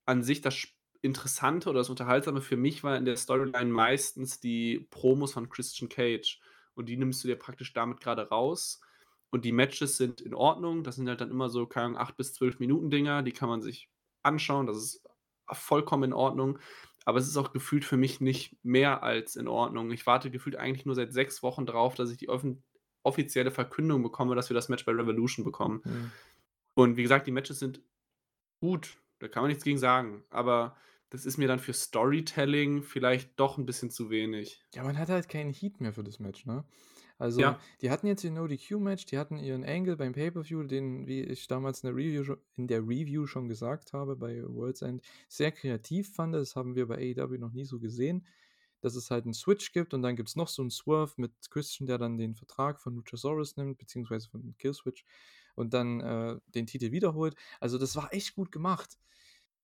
an sich das Interessante oder das Unterhaltsame für mich war in der Storyline meistens die Promos von Christian Cage. Und die nimmst du dir praktisch damit gerade raus. Und die Matches sind in Ordnung. Das sind halt dann immer so, keine Ahnung, 8 bis 12 Minuten Dinger. Die kann man sich anschauen. Das ist vollkommen in Ordnung. Aber es ist auch gefühlt für mich nicht mehr als in Ordnung. Ich warte gefühlt eigentlich nur seit sechs Wochen drauf, dass ich die offizielle Verkündung bekomme, dass wir das Match bei Revolution bekommen. Mhm. Und wie gesagt, die Matches sind gut, da kann man nichts gegen sagen. Aber das ist mir dann für Storytelling vielleicht doch ein bisschen zu wenig. Ja, man hat halt keinen Heat mehr für das Match, ne? Also, ja. die hatten jetzt ihr No DQ-Match, die hatten ihren Angle beim Pay-Per-View, den, wie ich damals in der, Review, in der Review schon gesagt habe, bei World's End, sehr kreativ fand. Das haben wir bei AEW noch nie so gesehen dass es halt einen Switch gibt und dann gibt es noch so einen Swerve mit Christian, der dann den Vertrag von Luchasaurus nimmt, beziehungsweise von Killswitch und dann äh, den Titel wiederholt. Also das war echt gut gemacht.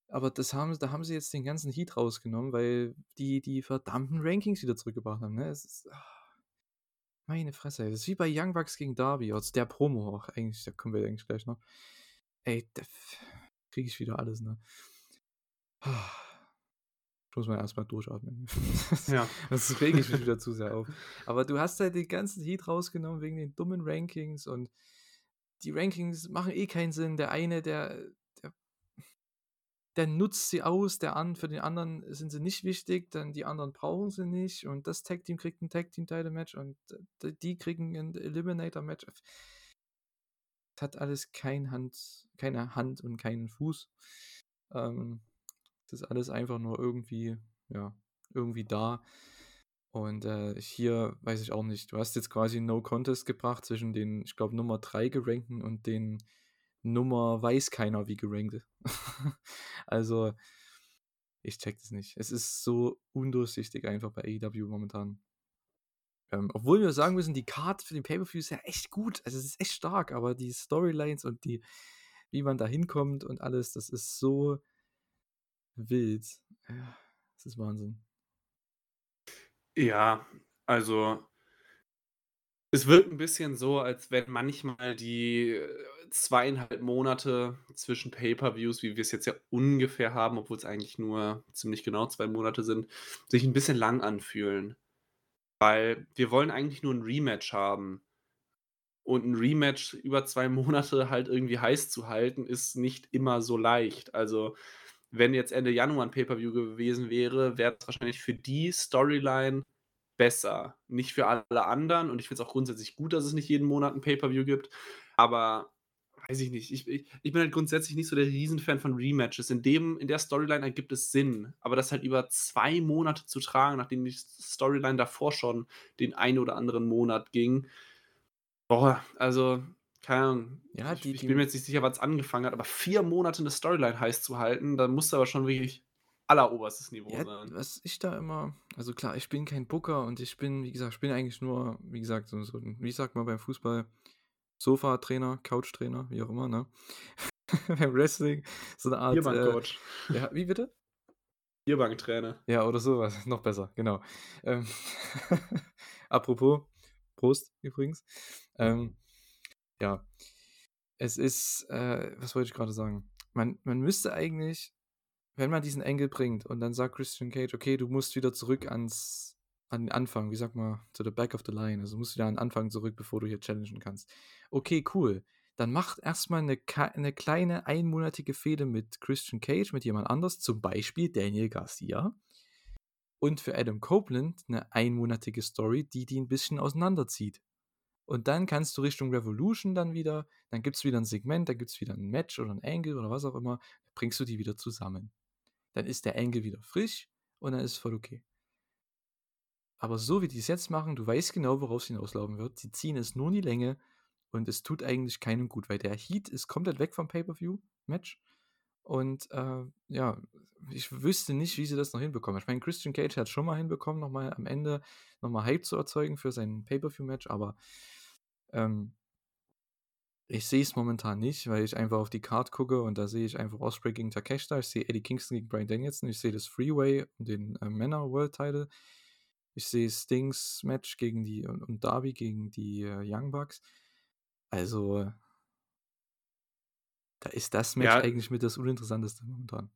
Aber das haben, da haben sie jetzt den ganzen Heat rausgenommen, weil die die verdammten Rankings wieder zurückgebracht haben. Ne? Es ist, ach, meine Fresse, das ist wie bei Young Bucks gegen Darby, also der Promo auch eigentlich, da kommen wir eigentlich gleich noch. Ey, da kriege ich wieder alles, ne? Muss man erstmal durchatmen. ja. Das rege ich mich wieder zu sehr auf. Aber du hast halt den ganzen Heat rausgenommen wegen den dummen Rankings und die Rankings machen eh keinen Sinn. Der eine, der, der, der nutzt sie aus, der an, für den anderen sind sie nicht wichtig, dann die anderen brauchen sie nicht und das Tag Team kriegt ein Tag Team Title Match und die kriegen ein Eliminator Match. Das hat alles kein Hand, keine Hand und keinen Fuß. Ähm, ist alles einfach nur irgendwie, ja, irgendwie da. Und äh, hier weiß ich auch nicht. Du hast jetzt quasi No Contest gebracht zwischen den, ich glaube, Nummer 3 gerankten und den Nummer weiß keiner wie gerankt. also, ich check das nicht. Es ist so undurchsichtig einfach bei AEW momentan. Ähm, obwohl wir sagen müssen, die Card für den Pay-Per-View ist ja echt gut. Also, es ist echt stark, aber die Storylines und die, wie man da hinkommt und alles, das ist so wild. Ja, das ist Wahnsinn. Ja, also es wirkt ein bisschen so, als wenn manchmal die zweieinhalb Monate zwischen Pay-per-Views, wie wir es jetzt ja ungefähr haben, obwohl es eigentlich nur ziemlich genau zwei Monate sind, sich ein bisschen lang anfühlen. Weil wir wollen eigentlich nur ein Rematch haben. Und ein Rematch über zwei Monate halt irgendwie heiß zu halten, ist nicht immer so leicht. Also, wenn jetzt Ende Januar ein Pay-per-View gewesen wäre, wäre es wahrscheinlich für die Storyline besser. Nicht für alle anderen und ich finde es auch grundsätzlich gut, dass es nicht jeden Monat ein Pay-per-View gibt, aber weiß ich nicht. Ich ich ich bin halt grundsätzlich nicht so der Riesenfan von Rematches. In dem in der Storyline ergibt es Sinn, aber das halt über zwei Monate zu tragen, nachdem die Storyline davor schon den einen oder anderen Monat ging. Boah, also, keine Ahnung. Ja, Ich die ich die bin mir jetzt nicht sicher, wann's angefangen hat, aber vier Monate eine Storyline heiß zu halten, da musst du aber schon wirklich alleroberstes Niveau Ja, sein. was ich da immer also klar, ich bin kein Booker und ich bin, wie gesagt ich bin eigentlich nur, wie gesagt, so so wie sagt man beim Fußball, Sofatrainer, Couchtrainer, wie auch immer, ne? Beim Wrestling so 'ne Art, äh Bierbankcoach. ja, wie bitte? Bierbanktrainer. Ja, oder so was, noch besser, genau. Ähm, apropos, Prost übrigens. Ähm, ja, es ist, äh was wollte ich grade sagen? Man man müsste eigentlich, wenn man diesen Angle bringt und dann sagt Christian Cage: „Okay, du musst wieder zurück ans an den Anfang, wie sagt man, to the back of the line, also, du musst wieder an den Anfang zurück, bevor du hier challengen kannst.“ Okay, cool. Dann macht erst mal 'ne ka 'ne kleine einmonatige Fehde mit Christian Cage, mit jemand anders, zum Beispiel Daniel Garcia. Und für Adam Copeland 'ne einmonatige Story, die die 'n bisschen auseinanderzieht. Und dann kannst du Richtung Revolution dann wieder dann gibt's wieder 'n Segment, dann gibt's wieder 'n Match oder 'n Angle oder was auch immer, bringst du die wieder zusammen. Dann ist der Angle wieder frisch und dann ist voll okay. Aber so wie die's jetzt machen, du weißt genau, worauf's hinauslaufen wird. Sie ziehen es nur in die Länge und es tut eigentlich keinem gut, weil der Heat ist komplett weg vom Pay-per-View-Match und, äh, ja, ich wüsste nicht, wie sie das noch hinbekommen. Ich meine, Christian Cage hat's schon mal hinbekommen, noch mal am Ende noch mal Hype zu erzeugen für sein Pay-per-View-Match, aber, ähm ich sehe es momentan nicht, weil ich einfach auf die Card gucke und da sehe ich einfach Ospreay gegen Takeshita, ich sehe Eddie Kingston gegen Bryan Danielson, ich sehe das Freeway und den, äh, Männer World Title. Ich sehe Stings Match gegen die und und Darby gegen die, äh, Young Bucks. Also da ist das Match Ja. eigentlich mit das Uninteressanteste momentan.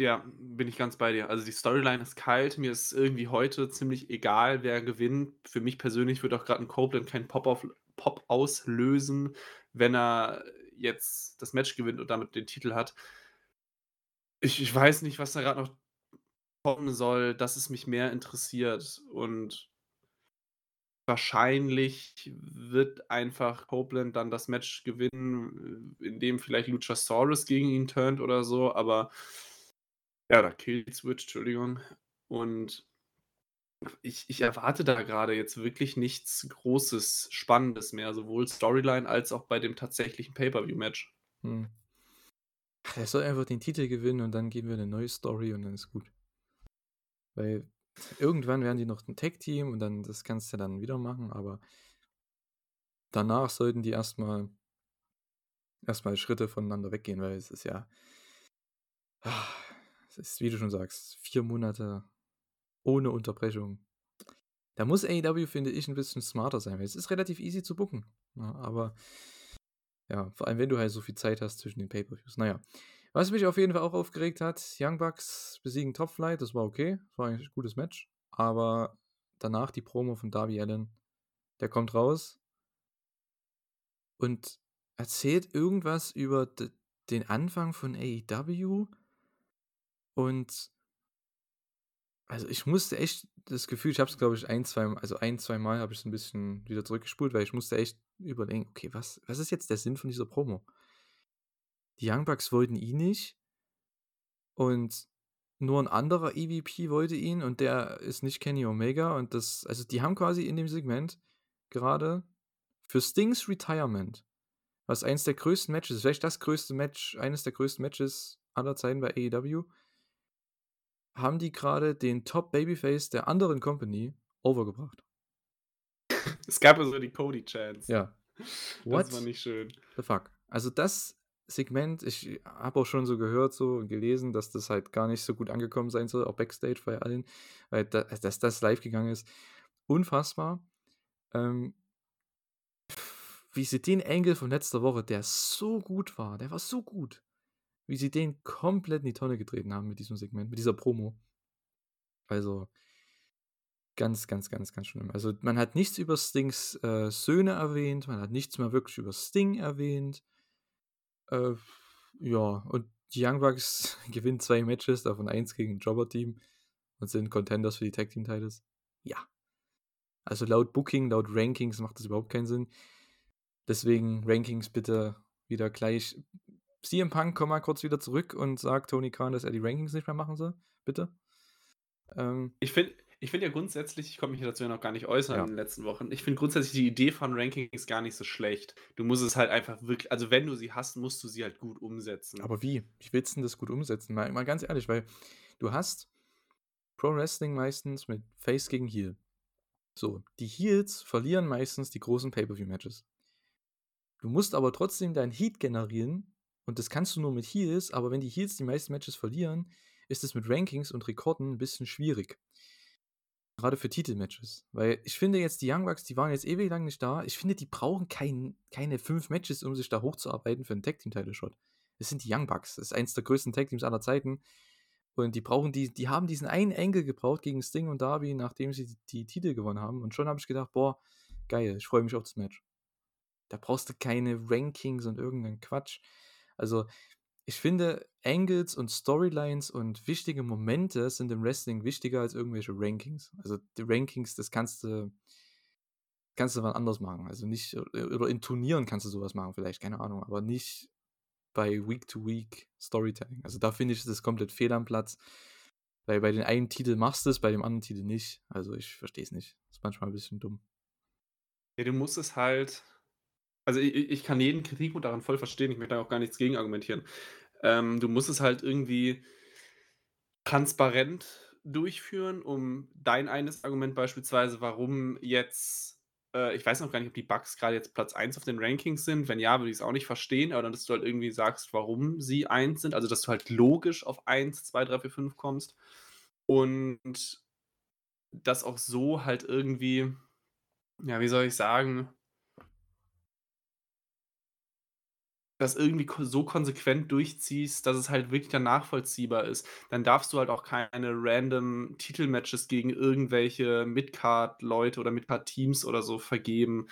Ja, bin ich ganz bei dir. Also, die Storyline ist kalt. Mir ist irgendwie heute ziemlich egal, wer gewinnt. Für mich persönlich wird auch grad 'n Copeland keinen Pop auf Pop auslösen, wenn er jetzt das Match gewinnt und damit den Titel hat. Ich ich weiß nicht, was da grad noch kommen soll, dass es mich mehr interessiert und wahrscheinlich wird einfach Copeland dann das Match gewinnen, indem vielleicht Luchasaurus gegen ihn turnt oder so, aber ja, oder Killswitch, Entschuldigung. Und ich ich erwarte da grade jetzt wirklich nichts Großes, Spannendes mehr, sowohl Storyline als auch bei dem tatsächlichen Pay-per-View-Match. Ach, er soll einfach den Titel gewinnen und dann geben wir 'ne neue Story und dann ist gut. Weil irgendwann werden die noch 'n Tag-Team und dann das kannst du dann wieder machen, aber danach sollten die erst mal erst mal Schritte voneinander weggehen, weil es ist ja es ist, wie du schon sagst, 4 Monate ohne Unterbrechung. Da muss AEW, finde ich, 'n bisschen smarter sein, weil es ist relativ easy zu booken, ne? Aber ja, vor allem, wenn du halt so viel Zeit hast zwischen den Pay-per-Views. Na ja, was mich auf jeden Fall auch aufgeregt hat, Young Bucks besiegen Top Flight, das war okay. Das war eigentlich 'n gutes Match, aber danach die Promo von Darby Allin. Der kommt raus und erzählt irgendwas über den Anfang von AEW und also, ich musste echt das Gefühl ich habe es, glaube ich, ein, zwei also, ein, zweimal habe ich's 'n bisschen wieder zurückgespult, weil ich musste echt überlegen: „Okay, was was ist jetzt der Sinn von dieser Promo?“ Die Young Bucks wollten ihn nicht und nur 'n anderer EVP wollte ihn und der ist nicht Kenny Omega und das also, die haben quasi in dem Segment grade für Stings Retirement, was eins der größten Matches vielleicht das größte Match eines der größten Matches aller Zeiten bei AEW haben die grade den Top Babyface der anderen Company over gebracht. Es gab ja so die Cody Chants. Ja. Das war What nicht schön. the fuck? Also, das Segment ich habe auch schon so gehört so und gelesen, dass das halt gar nicht so gut angekommen sein soll, auch Backstage bei allen, weil da dass das live gegangen ist. Unfassbar. Ähm wie sie den Engel von letzter Woche, der so gut war, der war so gut, wie sie den komplett in die Tonne getreten haben mit diesem Segment, mit dieser Promo. Also ganz, ganz, ganz, ganz schlimm. Also man hat nichts über Stings äh, Söhne erwähnt, man hat nichts mehr wirklich über Sting erwähnt. Äh, ja, und die Young Bucks gewinnen zwei Matches, davon eins gegen ein Jobber-Team und sind Contenders für die Tag Team Titles. Ja. Also laut Booking, laut Rankings macht das überhaupt keinen Sinn. Deswegen Rankings bitte wieder gleich. CM Punk, komm mal kurz wieder zurück und sag Tony Khan, dass er die Rankings nicht mehr machen soll. Bitte. Ähm, ich finde ich find ja grundsätzlich, ich konnte mich dazu ja noch gar nicht äußern ja. in den letzten Wochen, ich finde grundsätzlich die Idee von Rankings gar nicht so schlecht. Du musst es halt einfach wirklich, also wenn du sie hast, musst du sie halt gut umsetzen. Aber wie? Wie willst du denn das gut umsetzen? Mal, mal ganz ehrlich, weil du hast Pro Wrestling meistens mit Face gegen Heel. So, die Heels verlieren meistens die großen Pay-Per-View-Matches. Du musst aber trotzdem deinen Heat generieren und das kannst du nur mit Heels, aber wenn die Heels die meisten Matches verlieren, ist es mit Rankings und Rekorden ein bisschen schwierig. Gerade für Titelmatches. Weil ich finde jetzt, die Young Bucks, die waren jetzt ewig lang nicht da. Ich finde, die brauchen kein, keine fünf Matches, um sich da hochzuarbeiten für einen Tag Team Title Shot. Das sind die Young Bucks. Das ist eins der größten Tag Teams aller Zeiten. Und die brauchen die, die haben diesen einen Engel gebraucht gegen Sting und Darby, nachdem sie die, die Titel gewonnen haben. Und schon habe ich gedacht, boah, geil, ich freue mich auf das Match. Da brauchst du keine Rankings und irgendeinen Quatsch. Also, ich finde, Angles und Storylines und wichtige Momente sind im Wrestling wichtiger als irgendwelche Rankings. Also die Rankings, das kannst du kannst du wann anders machen. Also nicht, oder in Turnieren kannst du sowas machen, vielleicht, keine Ahnung, aber nicht bei Week-to-Week Storytelling. Also da finde ich das komplett fehl am Platz. Weil bei den einen Titel machst du es, bei dem anderen Titel nicht. Also ich verstehe es nicht. Das ist manchmal ein bisschen dumm. Ja, du musst es halt, also ich, ich kann jeden Kritikpunkt daran voll verstehen, ich möchte da auch gar nichts gegen argumentieren. Ähm, du musst es halt irgendwie transparent durchführen, um dein eines Argument beispielsweise, warum jetzt, äh, ich weiß noch gar nicht, ob die Bugs gerade jetzt Platz 1 auf den Rankings sind. Wenn ja, würde ich es auch nicht verstehen, aber dann, dass du halt irgendwie sagst, warum sie 1 sind, also dass du halt logisch auf 1, 2, 3, 4, 5 kommst. Und das auch so halt irgendwie, ja, wie soll ich sagen, das irgendwie so konsequent durchziehst, dass es halt wirklich dann nachvollziehbar ist, dann darfst du halt auch keine random Titelmatches gegen irgendwelche Midcard-Leute oder Midcard-Teams oder so vergeben.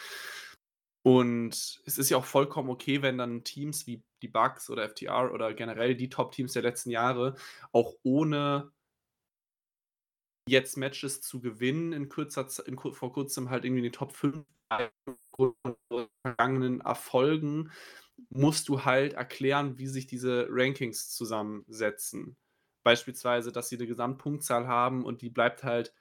Und es ist ja auch vollkommen okay, wenn dann Teams wie die Bucks oder FTR oder generell die Top-Teams der letzten Jahre auch ohne jetzt Matches zu gewinnen in kürzer in, vor kurzem halt irgendwie in den Top 5 vergangenen Erfolgen musst du halt erklären, wie sich diese Rankings zusammensetzen. Beispielsweise, dass sie eine Gesamtpunktzahl haben und die bleibt halt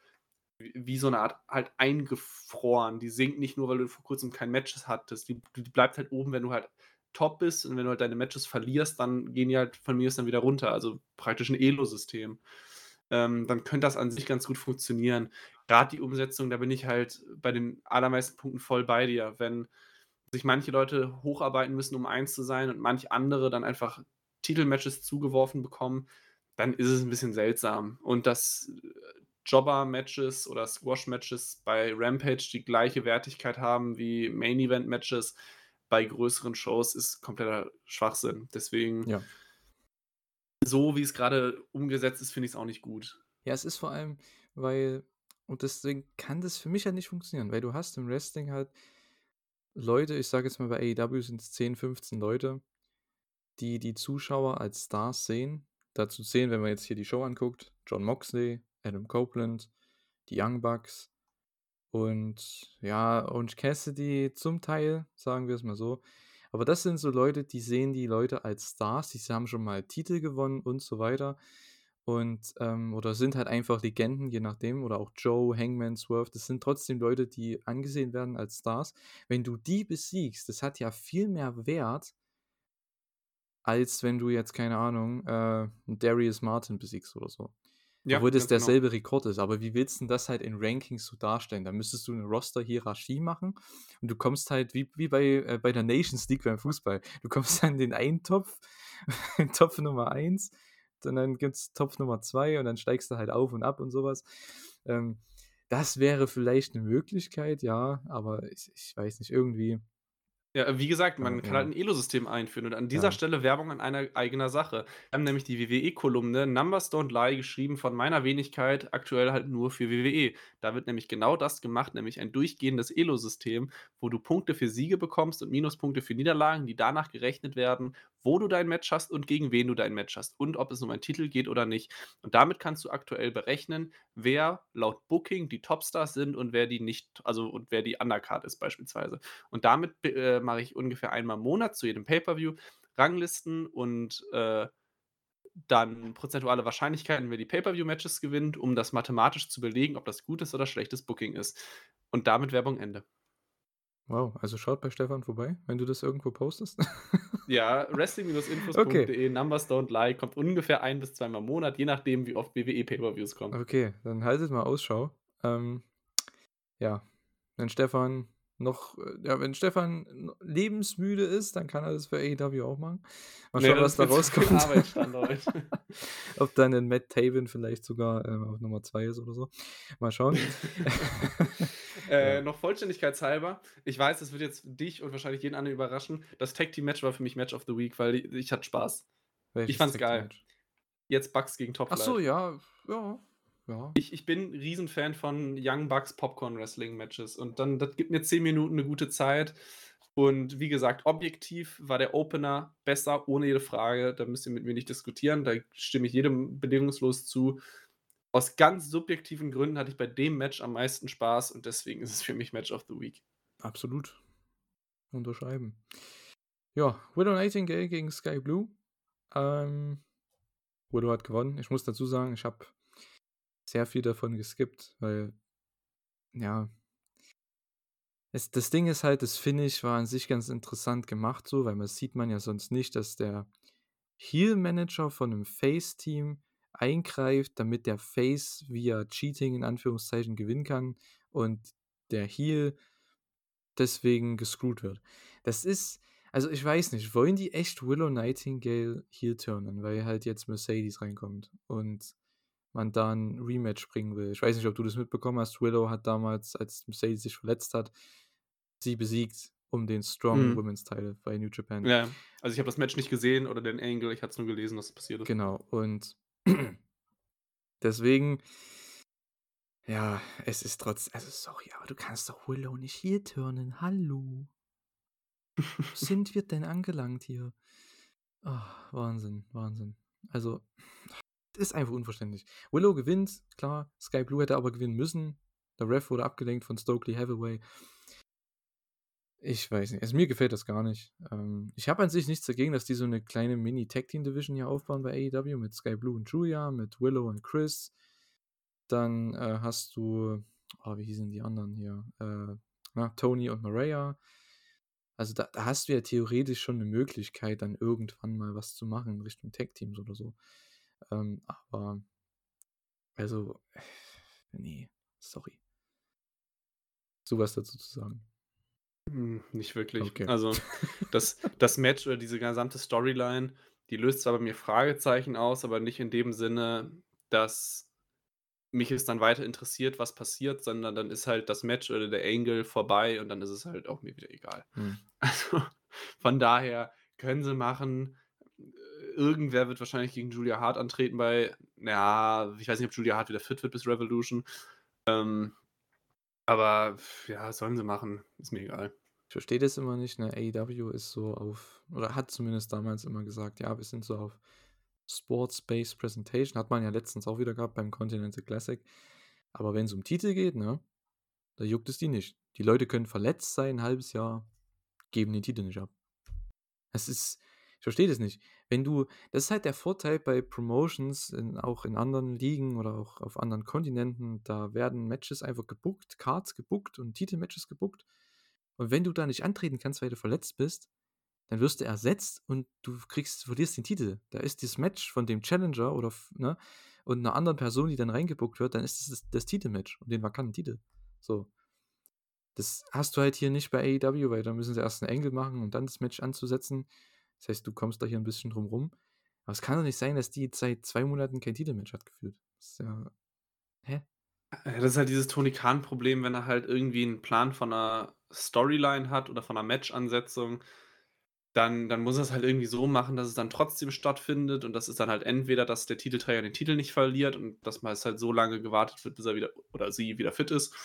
wie so eine Art halt eingefroren. Die sinkt nicht nur, weil du vor kurzem kein Matches hattest. Die, die bleibt halt oben, wenn du halt top bist und wenn du halt deine Matches verlierst, dann gehen die halt von mir aus dann wieder runter. Also praktisch ein Elo-System. Ähm, dann könnte das an sich ganz gut funktionieren. Gerade die Umsetzung, da bin ich halt bei den allermeisten Punkten voll bei dir. Wenn sich manche Leute hocharbeiten müssen, um eins zu sein und manche andere dann einfach Titelmatches zugeworfen bekommen, dann ist es ein bisschen seltsam. Und dass äh, Jobber-Matches oder Squash-Matches bei Rampage die gleiche Wertigkeit haben wie Main-Event-Matches bei größeren Shows, ist kompletter Schwachsinn. Deswegen, ja. so wie es gerade umgesetzt ist, finde ich es auch nicht gut. Ja, es ist vor allem, weil, und deswegen kann das für mich halt nicht funktionieren, weil du hast im Wrestling halt Leute, ich sage jetzt mal bei AEW sind es 10, 15 Leute, die die Zuschauer als Stars sehen. Dazu zählen, wenn man jetzt hier die Show anguckt, John Moxley, Adam Copeland, die Young Bucks und ja, Orange Cassidy zum Teil, sagen wir es mal so. Aber das sind so Leute, die sehen die Leute als Stars, die haben schon mal Titel gewonnen und so weiter und ähm, oder sind halt einfach Legenden, je nachdem, oder auch Joe, Hangman, Swerve, das sind trotzdem Leute, die angesehen werden als Stars. Wenn du die besiegst, das hat ja viel mehr Wert, als wenn du jetzt, keine Ahnung, äh, Darius Martin besiegst oder so. Ja, Obwohl das genau. derselbe genau. Rekord ist. Aber wie willst du das halt in Rankings so darstellen? Da müsstest du eine Roster-Hierarchie machen und du kommst halt wie, wie bei, äh, bei der Nations League beim Fußball. Du kommst dann in den einen Topf, Topf Nummer 1 und dann gibt es Topf Nummer zwei und dann steigst du halt auf und ab und sowas. Ähm, das wäre vielleicht eine Möglichkeit, ja, aber ich, ich weiß nicht, irgendwie Ja, wie gesagt, man kann halt ja. 'n Elo-System einführen und an dieser Ja. Stelle Werbung in einer eigener Sache. Wir haben nämlich die WWE-Kolumne „Numbers Don't Lie“ geschrieben von meiner Wenigkeit, aktuell halt nur für WWE. Da wird nämlich genau das gemacht, nämlich ein durchgehendes Elo-System, wo du Punkte für Siege bekommst und Minuspunkte für Niederlagen, die danach gerechnet werden, wo du dein Match hast und gegen wen du dein Match hast und ob es um einen Titel geht oder nicht. Und damit kannst du aktuell berechnen, wer laut Booking die Topstars sind und wer die nicht also, und wer die Undercard ist beispielsweise. Und damit äh, mache ich ungefähr einmal im Monat zu jedem Pay-per-View Ranglisten und, äh, dann prozentuale Wahrscheinlichkeiten, wer die Pay-per-View-Matches gewinnt, um das mathematisch zu belegen, ob das gutes oder schlechtes Booking ist. Und damit Werbung Ende. Wow, also schaut bei Stefan vorbei, wenn du das irgendwo postest? Ja, Okay. wrestling-infos.de, Numbers Don't Lie, kommt ungefähr ein bis zweimal im Monat, je nachdem, wie oft WWE Pay-per-Views kommen. Okay, dann haltet mal Ausschau. Ähm, ja, wenn Stefan noch äh, ja, wenn Stefan lebensmüde ist, dann kann er das für AEW auch machen. Mal schauen, das was da rauskommt. Ob dann 'nen Matt Taven vielleicht sogar, ähm, auf Nummer 2 ist oder so. Mal schauen. Äh, Ja. noch vollständigkeitshalber, ich weiß, das wird jetzt dich und wahrscheinlich jeden anderen überraschen. Das Tag-Team-Match war für mich Match of the Week, weil i ich hatte Spaß. Ich Welches fand's geil. Jetzt Bucks gegen Top Ach so, ja, ja, ja. Ich ich bin Riesenfan von Young Bucks Popcorn-Wrestling-Matches und dann das gibt mir 10 Minuten 'ne gute Zeit. Und wie gesagt, objektiv war der Opener besser, ohne jede Frage. Da müsst ihr mit mir nicht diskutieren. Da stimme ich jedem bedingungslos zu. Aus ganz subjektiven Gründen hatte ich bei dem Match am meisten Spaß und deswegen ist es für mich Match of the Week. Absolut. Unterschreiben. Ja, Willow Nightingale gegen Sky Blue. Ähm, Willow hat gewonnen. Ich muss dazu sagen, ich habe sehr viel davon geskippt, weil ja es das Ding ist halt, das Finish war an sich ganz interessant gemacht so, weil das sieht man ja sonst nicht, dass der Heel-Manager von 'nem Face-Team eingreift, damit der Face via Cheating in Anführungszeichen gewinnen kann und der Heel deswegen gescrewt wird. Das ist also, ich weiß nicht, wollen die echt Willow Nightingale heel turnen, weil halt jetzt Mercedes reinkommt und man da 'n Rematch bringen will? Ich weiß nicht, ob du das mitbekommen hast. Willow hat damals, als Mercedes sich verletzt hat, sie besiegt um den Strong Mhm. Women's Title bei New Japan. Ja, also, ich habe das Match nicht gesehen oder den Angle, ich hatte es nur gelesen, dass es passiert ist. Genau, und deswegen ja, es ist trotz also, sorry, aber du kannst doch Willow nicht heel turnen. Hallo? Wo sind wir denn angelangt hier? Ah, Wahnsinn, Wahnsinn. Also, ist einfach unverständlich. Willow gewinnt, klar, Sky Blue hätte aber gewinnen müssen. Der Ref wurde abgelenkt von Stokely Hathaway. Ich weiß nicht. Also, mir gefällt das gar nicht. Ähm, ich habe an sich nichts dagegen, dass die so 'ne kleine Mini-Tag-Team-Division hier aufbauen bei AEW mit Sky Blue und Julia, mit Willow und Chris. Dann, äh, hast du oh, wie hießen die anderen hier? Äh, na, Tony und Mariah. Also, da da hast du ja theoretisch schon 'ne Möglichkeit, dann irgendwann mal was zu machen in Richtung Tag-Teams oder so. Ähm, aber also, ne, sorry. Hast du was dazu zu sagen? Hm, nicht wirklich. Okay. Also, das das Match oder diese gesamte Storyline, die löst zwar bei mir Fragezeichen aus, aber nicht in dem Sinne, dass mich es dann weiter interessiert, was passiert, sondern dann ist halt das Match oder der Angle vorbei und dann ist es halt auch mir wieder egal. Mhm. Also, von daher können sie machen. Irgendwer wird wahrscheinlich gegen Julia Hart antreten bei ja, ich weiß nicht, ob Julia Hart wieder fit wird bis Revolution. Ähm, aber ja, sollen sie machen, ist mir egal. Ich verstehe das immer nicht, ne? AEW ist so auf oder hat zumindest damals immer gesagt: „Ja, wir sind so auf Sports-Based Presentation.“ Hat man ja letztens auch wieder gehabt beim Continental Classic. Aber wenn's um Titel geht, ne, da juckt es die nicht. Die Leute können verletzt sein 'n halbes Jahr, geben den Titel nicht ab. Es ist verstehe das nicht. Wenn du das ist halt der Vorteil bei Promotions in auch in anderen Ligen oder auch auf anderen Kontinenten, da werden Matches einfach gebookt, Cards gebookt und Titelmatches gebookt. Und wenn du da nicht antreten kannst, weil du verletzt bist, dann wirst du ersetzt und du kriegst verlierst den Titel. Da ist dieses Match von dem Challenger oder ne, und 'ner anderen Person, die dann reingebookt wird, dann ist das das das Titelmatch um den vakanten Titel. So. Das hast du halt hier nicht bei AEW, weil da müssen sie erst 'n Angle machen, um dann das Match anzusetzen. Das heißt, du kommst da hier 'n bisschen drum rum. Aber es kann doch nicht sein, dass die seit 2 Monaten kein Titelmatch hat geführt. Das ist ja hä? Äh, das ist halt dieses Tony Khan-Problem, wenn er halt irgendwie 'n Plan von 'ner Storyline hat oder von 'ner Match-Ansetzung, dann dann muss er's halt irgendwie so machen, dass es dann trotzdem stattfindet und das ist dann halt entweder, dass der Titelträger den Titel nicht verliert und dass meist halt so lange gewartet wird, bis er wieder oder sie wieder fit ist.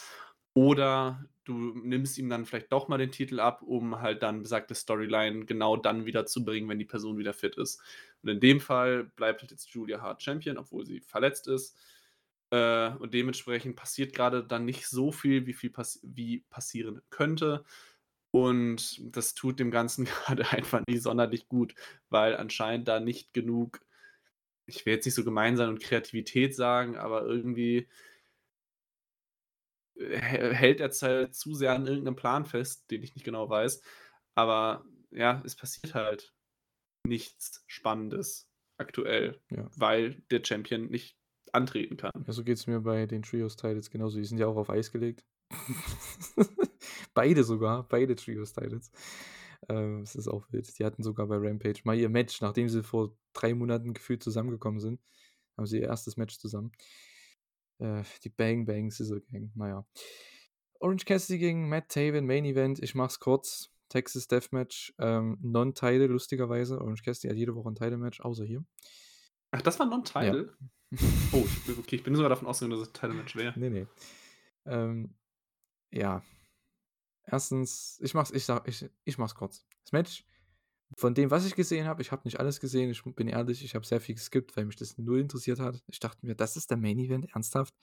Oder du nimmst ihm dann vielleicht doch mal den Titel ab, um halt dann besagte Storyline genau dann wieder zu bringen, wenn die Person wieder fit ist. Und in dem Fall bleibt halt jetzt Julia Hart Champion, obwohl sie verletzt ist. Äh, und dementsprechend passiert grade dann nicht so viel, wie viel pass wie passieren könnte. Und das tut dem Ganzen grade einfach nicht sonderlich gut, weil anscheinend da nicht genug ich will jetzt nicht so gemein sein und Kreativität sagen, aber irgendwie hält er halt zu sehr an irgend 'nem Plan fest, den ich nicht genau weiß. Aber ja, es passiert halt nichts Spannendes aktuell, Ja. weil der Champion nicht antreten kann. Ja, so geht's mir bei den Trios-Titles genauso. Die sind ja auch auf Eis gelegt. Beide sogar, beide Trios-Titles. Ähm, es ist auch wild. Die hatten sogar bei Rampage mal ihr Match, nachdem sie vor 3 Monaten gefühlt zusammengekommen sind, haben sie ihr 1. Match zusammen. Äh, die Bang Bang Scissor Gang, na ja. Orange Cassidy gegen Matt Taven, Main Event. Ich mach's kurz. Texas Deathmatch, ähm, Non-Title lustigerweise. Orange Cassidy hat jede Woche 'n Title-Match, außer hier. Ach, das war Ja. Non-Title? Oh, ich okay, ich bin sogar davon ausgegangen, dass es 'n Title-Match wäre. Ne, ne. Ähm, ja. 1. ich mach's ich sage ich ich mach's kurz. Das Match, von dem, was ich gesehen habe ich habe nicht alles gesehen, ich bin ehrlich, ich habe sehr viel geskippt, weil mich das null interessiert hat. Ich dachte mir: „Das ist der Main Event, ernsthaft?“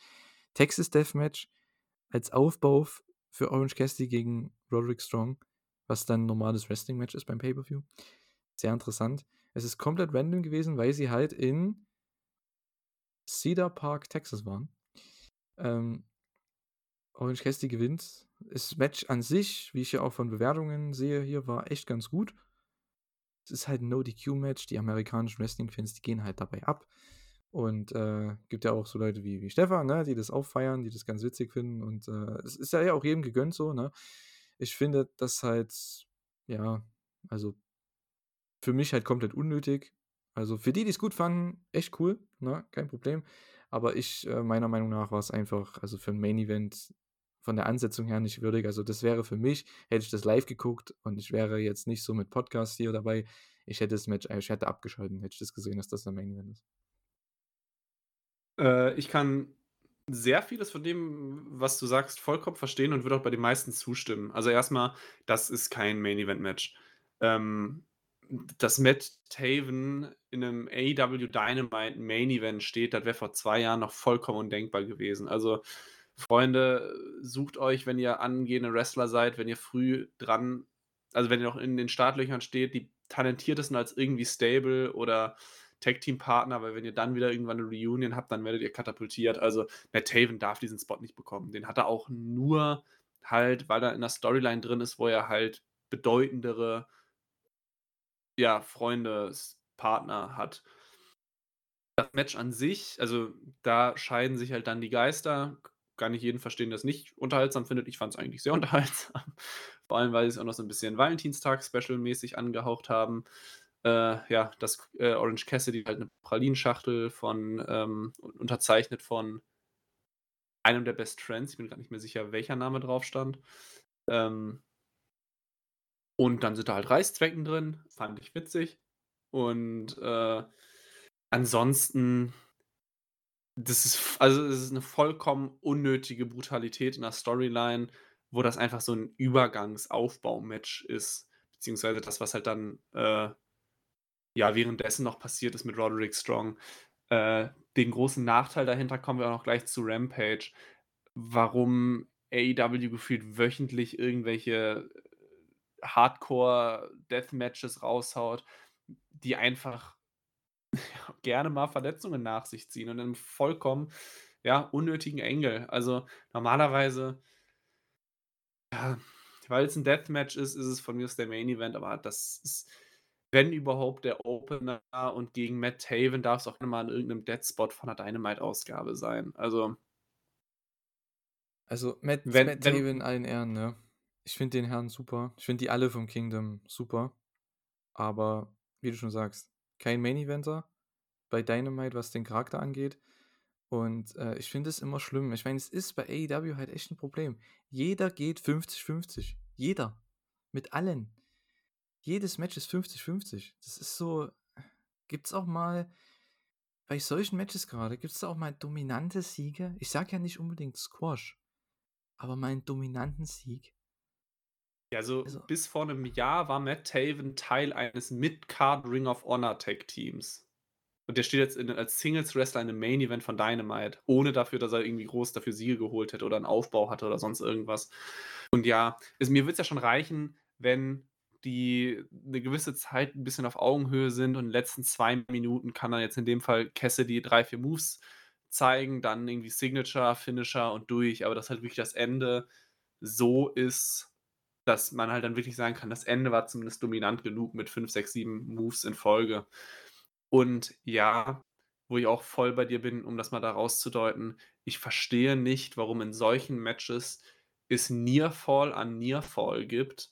Texas Deathmatch als Aufbau für Orange Cassidy gegen Roderick Strong, was dann 'n normales Wrestling-Match ist beim Pay-per-View. Sehr interessant. Es ist komplett random gewesen, weil sie halt in Cedar Park, Texas waren. Ähm Orange Cassidy gewinnt. Das Match an sich, wie ich ja auch von Bewertungen sehe hier, war echt ganz gut. Es ist halt 'n No-DQ-Match. Die amerikanischen Wrestling-Fans, die gehen halt dabei ab. Und, äh, gibt ja auch so Leute wie wie Stefan, ne, die das auch feiern, die das ganz witzig finden und, äh, es ist ja auch jedem gegönnt so, ne? Ich finde das halt ja, also für mich halt komplett unnötig. Also, für die, die's gut fanden, echt cool, ne, kein Problem. Aber ich äh, meiner Meinung nach war's einfach also für 'n Main Event von der Ansetzung her nicht würdig. Also, das wäre für mich hätte ich das live geguckt und ich wäre jetzt nicht so mit Podcast hier dabei, ich hätte das Match äh, ich hätte abgeschalten, hätte ich das gesehen, dass das der Main Event ist. Äh, ich kann sehr vieles von dem, was du sagst, vollkommen verstehen und würde auch bei den meisten zustimmen. Also, erst mal, das ist kein Main-Event-Match. Ähm, dass Matt Taven in 'nem AEW Dynamite Main Event steht, das wäre vor 2 Jahren noch vollkommen undenkbar gewesen. Also, Freunde, sucht euch, wenn ihr angehende Wrestler seid, wenn ihr früh dran also, wenn ihr noch in den Startlöchern steht, die talentiertesten als irgendwie Stable oder Tag-Team-Partner, weil wenn ihr dann wieder irgendwann 'ne Reunion habt, dann werdet ihr katapultiert. Also, Matt Taven darf diesen Spot nicht bekommen. Den hat er auch nur halt, weil er in 'ner Storyline drin ist, wo er halt bedeutendere ja, Freundespartner hat. Das Match an sich also, da scheiden sich halt dann die Geister. K kann ich jeden verstehen, der's nicht unterhaltsam findet. Ich fand's eigentlich sehr unterhaltsam. Vor allem, weil sie's auch noch so 'n bisschen Valentinstags-Special-mäßig angehaucht haben. Äh, ja, dass äh, Orange Cassidy halt 'ne Pralinenschachtel von ähm, unterzeichnet von einem der Best Friends. Ich bin grad nicht mehr sicher, welcher Name drauf stand. Ähm und dann sind da halt Reißzwecken drin, fand ich witzig. Und, äh, ansonsten das ist also, es ist 'ne vollkommen unnötige Brutalität in der Storyline, wo das einfach so 'n Übergangs-Aufbau-Match ist, beziehungsweise das, was halt dann, äh, ja, währenddessen noch passiert ist mit Roderick Strong. Äh, den großen Nachteil dahinter kommen wir auch noch gleich zu Rampage, warum AEW gefühlt wöchentlich irgendwelche Hardcore-Deathmatches raushaut, die einfach, gerne mal Verletzungen nach sich ziehen und in 'nem vollkommen, ja, unnötigen Angle. Also, normalerweise ja, weil's 'n Deathmatch ist, ist es von mir aus der Main Event, aber das ist, wenn überhaupt, der Opener und gegen Matt Taven darf's auch gerne mal in irgend 'nem Dead-Spot von 'ner Dynamite-Ausgabe sein. Also Also, Matt wenn Matt wenn Taven, allen Ehren, ne? Ich finde den Herrn super. Ich finde die alle vom Kingdom super. Aber wie du schon sagst, kein Main Eventer bei Dynamite, was den Charakter angeht. Und äh, ich finde es immer schlimm. Ich meine, es ist bei AEW halt echt ein Problem. Jeder geht 50-50. Jeder. Mit allen. Jedes Match ist 50-50. Das ist so. Gibt es auch mal. Bei solchen Matches gerade, gibt es auch mal dominante Siege? Ich sage ja nicht unbedingt Squash, aber mal einen dominanten Sieg. Ja, also, also bis vor einem Jahr war Matt Taven Teil eines Mid-Card Ring of Honor Tag Teams. Und der steht jetzt in, als Singles-Wrestler in einem Main-Event von Dynamite, ohne dafür, dass er irgendwie groß dafür Siege geholt hätte oder einen Aufbau hatte oder sonst irgendwas. Und ja, es, mir wird es ja schon reichen, wenn die eine gewisse Zeit ein bisschen auf Augenhöhe sind und in den letzten zwei Minuten kann dann jetzt in dem Fall Cassidy drei, vier Moves zeigen, dann irgendwie Signature, Finisher und durch, aber dass halt wirklich das Ende so ist, dass man halt dann wirklich sagen kann, das Ende war zumindest dominant genug mit 5, 6, 7 Moves in Folge. Und ja, wo ich auch voll bei dir bin, um das mal da rauszudeuten, ich verstehe nicht, warum in solchen Matches es Nearfall an Nearfall gibt,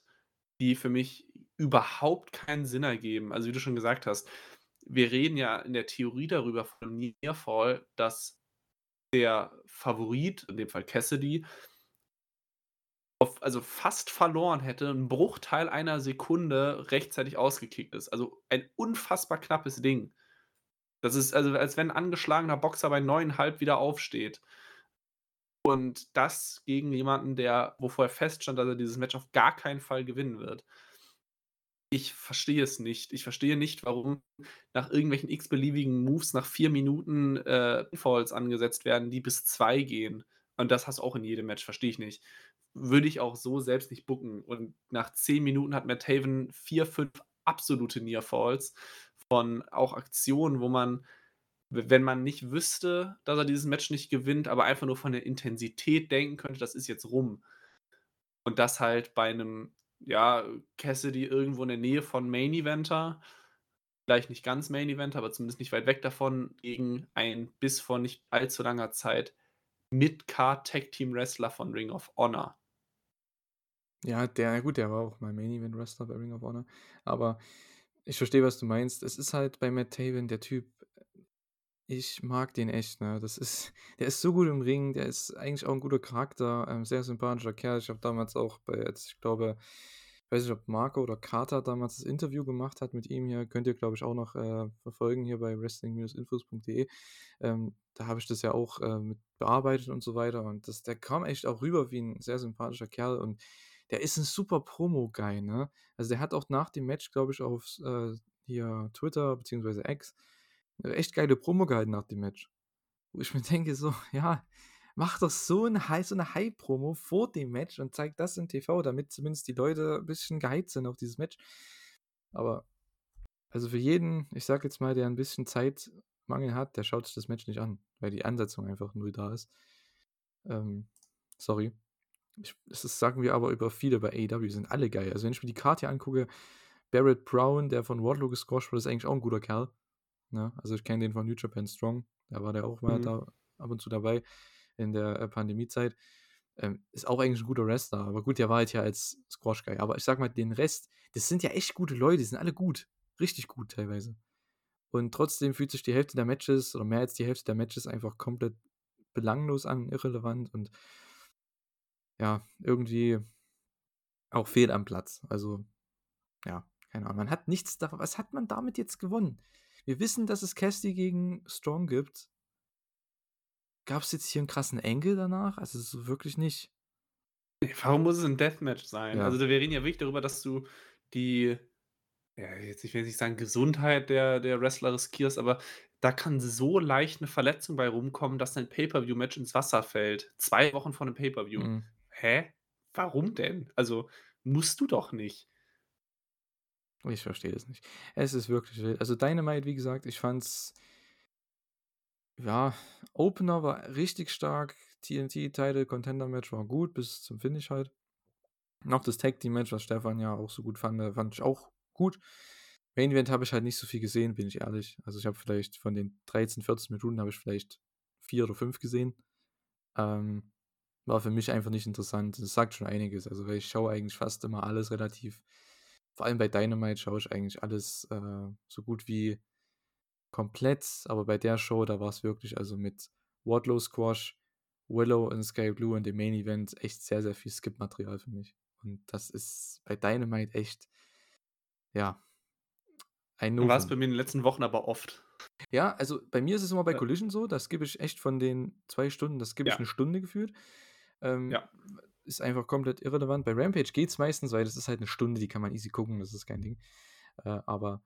die für mich überhaupt keinen Sinn ergeben. Also wie du schon gesagt hast, wir reden ja in der Theorie darüber von Nearfall, dass der Favorit, in dem Fall Cassidy, auf, also fast verloren hätte, ein Bruchteil einer Sekunde rechtzeitig ausgekickt ist. Also ein unfassbar knappes Ding. Das ist also, als wenn ein angeschlagener Boxer bei 9,5 wieder aufsteht. Und das gegen jemanden, der, wo vorher feststand, dass er dieses Match auf gar keinen Fall gewinnen wird. Ich verstehe es nicht. Ich verstehe nicht, warum nach irgendwelchen x-beliebigen Moves nach vier Minuten äh, Falls angesetzt werden, die bis zwei gehen. Und das hast du auch in jedem Match, verstehe ich nicht würde ich auch so selbst nicht bucken. Und nach zehn Minuten hat Matt Haven vier, fünf absolute Near Falls von auch Aktionen, wo man, wenn man nicht wüsste, dass er dieses Match nicht gewinnt, aber einfach nur von der Intensität denken könnte, das ist jetzt rum. Und das halt bei einem, ja, Cassidy irgendwo in der Nähe von Main Eventer, vielleicht nicht ganz Main Eventer, aber zumindest nicht weit weg davon, gegen ein bis vor nicht allzu langer Zeit Mid-Card Tag Team Wrestler von Ring of Honor. Ja, der gut, der war auch mal Main Event Wrestler bei Ring of Honor, aber ich verstehe, was du meinst. Es ist halt bei Matt Taven der Typ ich mag den echt, ne? Das ist der ist so gut im Ring, der ist eigentlich auch ein guter Charakter, ähm, sehr sympathischer Kerl. Ich habe damals auch bei jetzt ich glaube, ich weiß nicht, ob Marco oder Carter damals das Interview gemacht hat mit ihm hier, könnt ihr, glaube ich, auch noch, äh, verfolgen hier bei wrestling-infos.de. Ähm, da habe ich das ja auch, äh, mit bearbeitet und so weiter und das der kam echt auch rüber wie ein sehr sympathischer Kerl und der ist ein super Promo-Guy, ne? Also, der hat auch nach dem Match, glaube ich, auf äh, hier Twitter beziehungsweise X 'ne echt geile Promo gehalten nach dem Match. Wo ich mir denke so: „Ja, mach doch so 'n Hi so 'ne Hype-Promo vor dem Match und zeig das im TV, damit zumindest die Leute 'n bisschen gehypt sind auf dieses Match.“ Aber also, für jeden, ich sage jetzt mal, der 'n bisschen Zeitmangel hat, der schaut sich das Match nicht an, weil die Ansetzung einfach null da ist. Ähm, sorry. Ich, das sagen wir aber über viele bei AEW, sind alle geil. Also wenn ich mir die Karte hier angucke, Barrett Brown, der von Wardlow gesquashed wurde, ist eigentlich auch ein guter Kerl. Ne? Also ich kenne den von New Japan Strong, da war der auch mal mhm. da ab und zu dabei in der äh, Pandemiezeit. Ähm, ist auch eigentlich ein guter Wrestler, aber gut, der war halt ja als Squash-Guy. Aber ich sag mal, den Rest, das sind ja echt gute Leute, die sind alle gut. Richtig gut teilweise. Und trotzdem fühlt sich die Hälfte der Matches oder mehr als die Hälfte der Matches einfach komplett belanglos an, irrelevant und ja, irgendwie auch fehl am Platz. Also, ja, keine Ahnung. Man hat nichts davon. Was hat man damit jetzt gewonnen? Wir wissen, dass es Cassidy gegen Strong gibt. Gab es jetzt hier einen krassen Engel danach? Also so wirklich nicht. Warum muss es ein Deathmatch sein? Ja. Also wir reden ja wirklich darüber, dass du die, ja, jetzt ich will nicht sagen Gesundheit der, der Wrestler riskierst, aber da kann so leicht eine Verletzung bei rumkommen, dass dein Pay-Per-View-Match ins Wasser fällt. Zwei Wochen vor einem Pay-Per-View. Mhm. Hä? Warum denn? Also, musst du doch nicht. Ich verstehe das nicht. Es ist wirklich wild. Also Dynamite, wie gesagt, ich fand's ja, Opener war richtig stark. TNT-Title, Contender-Match war gut, bis zum Finish halt. Noch das Tag-Team-Match, was Stefan ja auch so gut fand, äh, fand ich auch gut. Main Event habe ich halt nicht so viel gesehen, bin ich ehrlich. Also ich habe vielleicht von den 13, 14 Minuten habe ich vielleicht vier oder fünf gesehen. Ähm, war für mich einfach nicht interessant. Das sagt schon einiges. Also, weil ich schaue eigentlich fast immer alles relativ vor allem bei Dynamite schaue ich eigentlich alles äh, so gut wie komplett, aber bei der Show, da war es wirklich also mit Wardlow Squash, Willow und Sky Blue und dem Main Event echt sehr, sehr viel Skip-Material für mich. Und das ist bei Dynamite echt, ja, ein Novum. War es bei mir in den letzten Wochen aber oft. Ja, also bei mir ist es immer bei Collision so, das gebe ich echt von den zwei Stunden, das gebe ich ja. eine Stunde gefühlt. Ähm, ja. Ist einfach komplett irrelevant. Bei Rampage geht es meistens, weil das ist halt eine Stunde, die kann man easy gucken, das ist kein Ding. Äh, aber.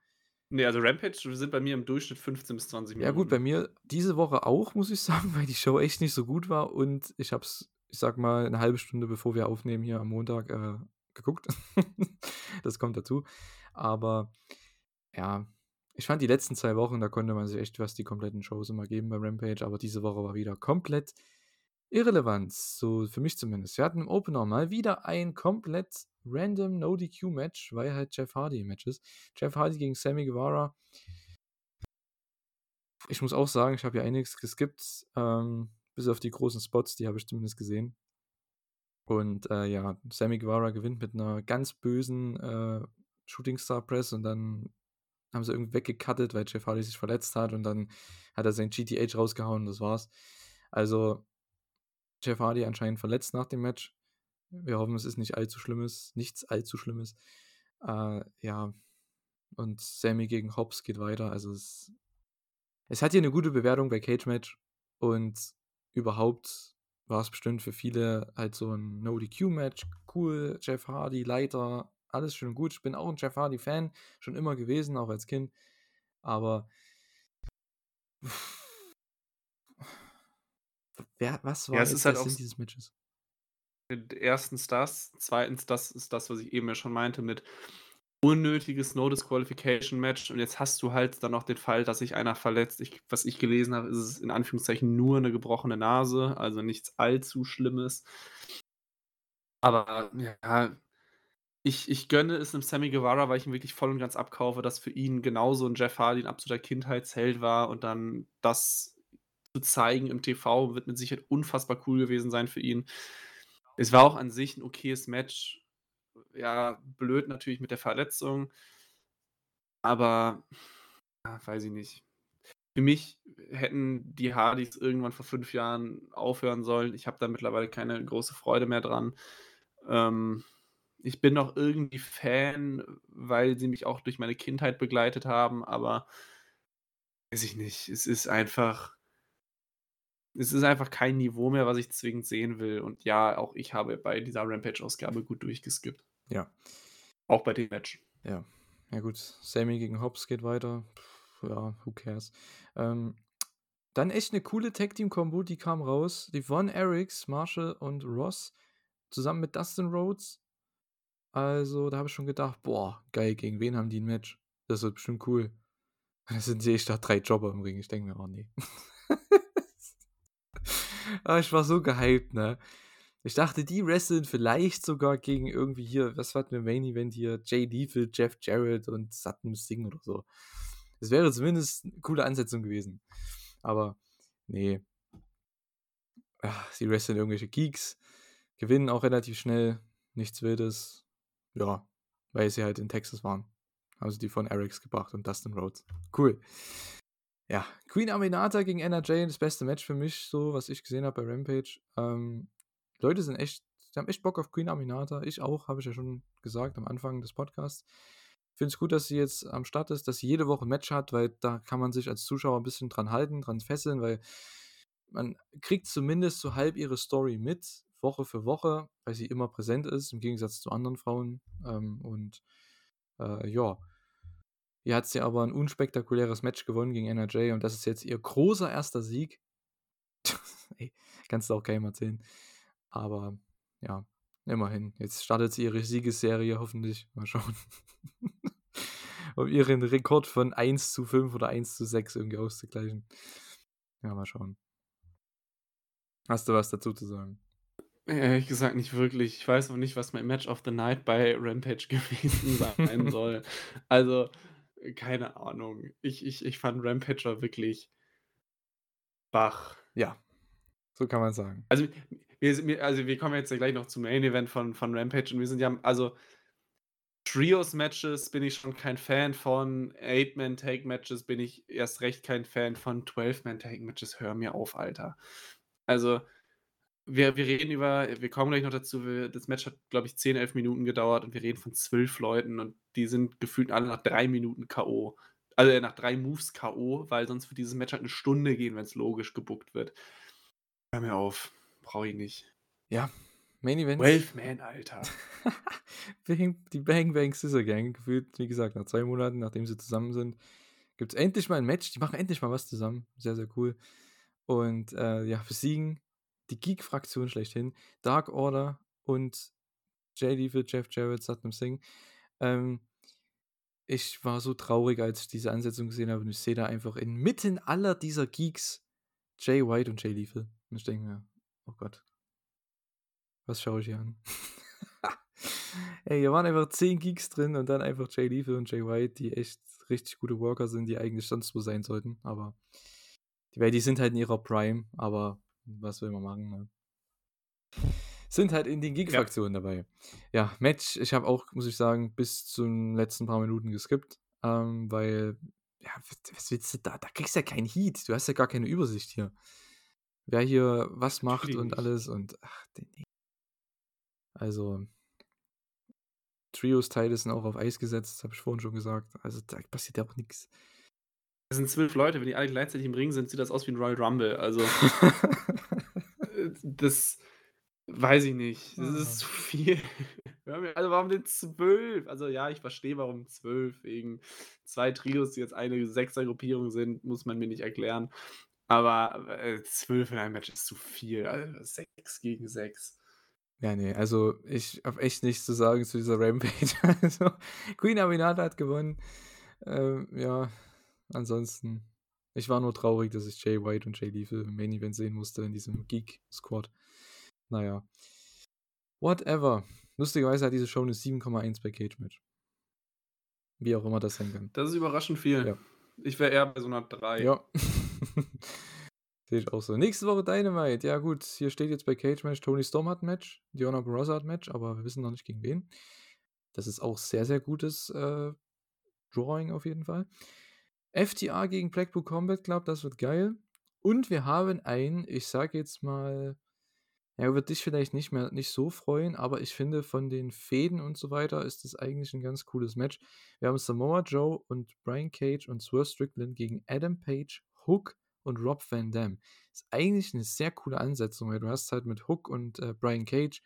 Nee, also Rampage sind bei mir im Durchschnitt 15 bis 20 Minuten. Ja, gut, bei mir diese Woche auch, muss ich sagen, weil die Show echt nicht so gut war und ich habe es, ich sag mal, eine halbe Stunde bevor wir aufnehmen hier am Montag äh, geguckt. das kommt dazu. Aber ja, ich fand die letzten zwei Wochen, da konnte man sich echt was die kompletten Shows immer geben bei Rampage, aber diese Woche war wieder komplett irrelevant, so für mich zumindest. Wir hatten im Opener mal wieder ein komplett random No-DQ-Match, weil halt Jeff Hardy im Match ist. Jeff Hardy gegen Sammy Guevara. Ich muss auch sagen, ich habe ja einiges geskippt, ähm, bis auf die großen Spots, die habe ich zumindest gesehen. Und äh, ja, Sammy Guevara gewinnt mit einer ganz bösen äh, Shooting Star Press und dann haben sie irgendwie weggekattet, weil Jeff Hardy sich verletzt hat und dann hat er sein GTH rausgehauen und das war's. Also Jeff Hardy anscheinend verletzt nach dem Match. Wir hoffen, es ist nicht allzu schlimmes, nichts allzu schlimmes. Äh, ja, und Sammy gegen Hobbs geht weiter. Also es, es hat hier eine gute Bewertung bei Cage Match und überhaupt war es bestimmt für viele halt so ein No-DQ-Match. Cool, Jeff Hardy, Leiter, alles schön gut. Ich bin auch ein Jeff Hardy-Fan, schon immer gewesen, auch als Kind. Aber wer, was war ja, es ist halt der Sinn dieses Matches? Erstens das, zweitens das ist das, was ich eben ja schon meinte mit unnötiges No-Disqualification-Match und jetzt hast du halt dann noch den Fall, dass sich einer verletzt. Ich, was ich gelesen habe, ist es in Anführungszeichen nur eine gebrochene Nase, also nichts allzu Schlimmes. Aber ja, ich, ich gönne es einem Sammy Guevara, weil ich ihn wirklich voll und ganz abkaufe, dass für ihn genauso ein Jeff Hardy ein absoluter Kindheitsheld war und dann das zu zeigen im TV wird mit Sicherheit unfassbar cool gewesen sein für ihn. Es war auch an sich ein okayes Match. Ja, blöd natürlich mit der Verletzung. Aber, ja, weiß ich nicht. Für mich hätten die Hardys irgendwann vor fünf Jahren aufhören sollen. Ich habe da mittlerweile keine große Freude mehr dran. Ähm, ich bin noch irgendwie Fan, weil sie mich auch durch meine Kindheit begleitet haben, aber weiß ich nicht. Es ist einfach es ist einfach kein Niveau mehr, was ich zwingend sehen will. Und ja, auch ich habe bei dieser Rampage-Ausgabe gut durchgeskippt. Ja. Auch bei dem Match. Ja. Ja, gut. Sammy gegen Hobbs geht weiter. ja, who cares. Ähm, dann echt eine coole Tag-Team-Kombo, die kam raus. Die Von Erics, Marshall und Ross zusammen mit Dustin Rhodes also, da habe ich schon gedacht: „Boah, geil, gegen wen haben die ein Match? Das wird bestimmt cool.“ Und dann sehe ich da drei Jobber im Ring. Ich denke mir: „Oh ne.“ Ah, ich war so gehypt, ne? Ich dachte, die wresteln vielleicht sogar gegen irgendwie hier was wir im Main Event hier? Jay Lethal, Jeff Jarrett und Satnam Singh oder so. Das wäre zumindest 'ne coole Ansetzung gewesen. Aber ne. Ah, sie wresteln irgendwelche Geeks, gewinnen auch relativ schnell, nichts Wildes. Ja, weil sie halt in Texas waren. Also die von Erics gebracht und Dustin Rhodes. Cool. Ja, Queen Aminata gegen NRJ, das beste Match für mich, so was ich gesehen habe bei Rampage. Ähm, Leute sind echt, haben echt Bock auf Queen Aminata. Ich auch, habe ich ja schon gesagt am Anfang des Podcasts. Ich finde es gut, dass sie jetzt am Start ist, dass sie jede Woche ein Match hat, weil da kann man sich als Zuschauer ein bisschen dran halten, dran fesseln, weil man kriegt zumindest so halb ihre Story mit. Woche für Woche, weil sie immer präsent ist, im Gegensatz zu anderen Frauen. Ähm, und äh, ja, hier hat sie aber ein unspektakuläres Match gewonnen gegen NRJ und das ist jetzt ihr großer erster Sieg. Ey, kannst du auch keinem erzählen. Aber ja, immerhin. Jetzt startet sie ihre Siegesserie, hoffentlich. Mal schauen. um ihren Rekord von 1 zu 5 oder 1 zu 6 irgendwie auszugleichen. Ja, mal schauen. Hast du was dazu zu sagen? Ehrlich gesagt nicht wirklich. Ich weiß auch nicht, was mein Match of the Night bei Rampage gewesen sein soll. Also, keine Ahnung. Ich ich ich fand Rampager wirklich Bach. Ja, so kann man sagen. Also, wir also, wir kommen jetzt ja gleich noch zum Main Event von von Rampage und wir sind ja also Trios-Matches bin ich schon kein Fan von. Eight-Man-Take-Matches bin ich erst recht kein Fan von. Twelve-Man-Take-Matches, hör mir auf, Alter. Also, wir, wir reden über, wir kommen gleich noch dazu, wir, das Match hat, glaube ich, 10, 11 Minuten gedauert und wir reden von zwölf Leuten und die sind gefühlt alle nach drei Minuten K.O. Also nach drei Moves K.O., weil sonst wird dieses Match halt eine Stunde gehen, wenn es logisch gebuckt wird. Hör mir auf. Brauche ich nicht. Ja, Main Event. 12 Man, Alter. die Bang Bang Scissor Gang, gefühlt, wie gesagt, nach zwei Monaten, nachdem sie zusammen sind, gibt es endlich mal ein Match. Die machen endlich mal was zusammen. Sehr, sehr cool. Und äh, ja, besiegen die Geek-Fraktion schlechthin. Dark Order und Jay Lethal, Jeff Jarrett, Satnam Singh. Ähm, ich war so traurig, als ich diese Ansetzung gesehen habe. Und ich sehe da einfach inmitten aller dieser Geeks Jay White und Jay Lethal. Und ich denke mir, oh Gott, was schaue ich hier an? Ey, hier waren einfach zehn Geeks drin und dann einfach Jay Lethal und Jay White, die echt richtig gute Worker sind, die eigentlich sonst wo sein sollten. Aber die, die sind halt in ihrer Prime, aber was will man machen, ne? sind halt in den Geek-Fraktionen ja. dabei. Ja, Match, ich habe auch, muss ich sagen, bis zu den letzten paar Minuten geskippt, ähm, weil, ja, was willst du da? Da kriegst du ja keinen Heat, du hast ja gar keine Übersicht hier. Wer hier was macht und alles und, ach, nee. Also, Trios-Teile sind auch auf Eis gesetzt, habe ich vorhin schon gesagt. Also, da passiert ja auch nichts. Das sind zwölf Leute, wenn die alle gleichzeitig im Ring sind, sieht das aus wie ein Royal Rumble. Also, das Weiß ich nicht. Das ist ah. zu viel. Also warum denn zwölf? Also ja, ich verstehe, warum zwölf. Wegen zwei Trios, die jetzt eine Sechser-Gruppierung sind, muss man mir nicht erklären. Aber äh, zwölf in einem Match ist zu viel. Also sechs gegen sechs. Ja, nee, also ich habe echt nichts zu sagen zu dieser Rampage. Also, Queen Aminata hat gewonnen. Ähm, ja, ansonsten, ich war nur traurig, dass ich Jay White und Jay Lethal im Main Event sehen musste in diesem Geek-Squad. Naja. Whatever. Lustigerweise hat diese Show eine 7,1 bei Cage Match. Wie auch immer das sein kann. Das ist überraschend viel. Ja. Ich wäre eher bei so einer 3. Ja. Sehe ich auch so. Nächste Woche Dynamite. Ja, gut. Hier steht jetzt bei Cage Match: Tony Storm hat ein Match, Diona Barroza hat ein Match, aber wir wissen noch nicht gegen wen. Das ist auch sehr, sehr gutes äh, Drawing auf jeden Fall. FTA gegen Blackpool Combat Club, das wird geil. Und wir haben ein, ich sage jetzt mal, ja, wird dich vielleicht nicht mehr nicht so freuen, aber ich finde, von den Fäden und so weiter ist das eigentlich ein ganz cooles Match. Wir haben Samoa Joe und Brian Cage und Swerve Strickland gegen Adam Page, Hook und Rob Van Dam. Ist eigentlich eine sehr coole Ansetzung, weil du hast halt mit Hook und äh, Brian Cage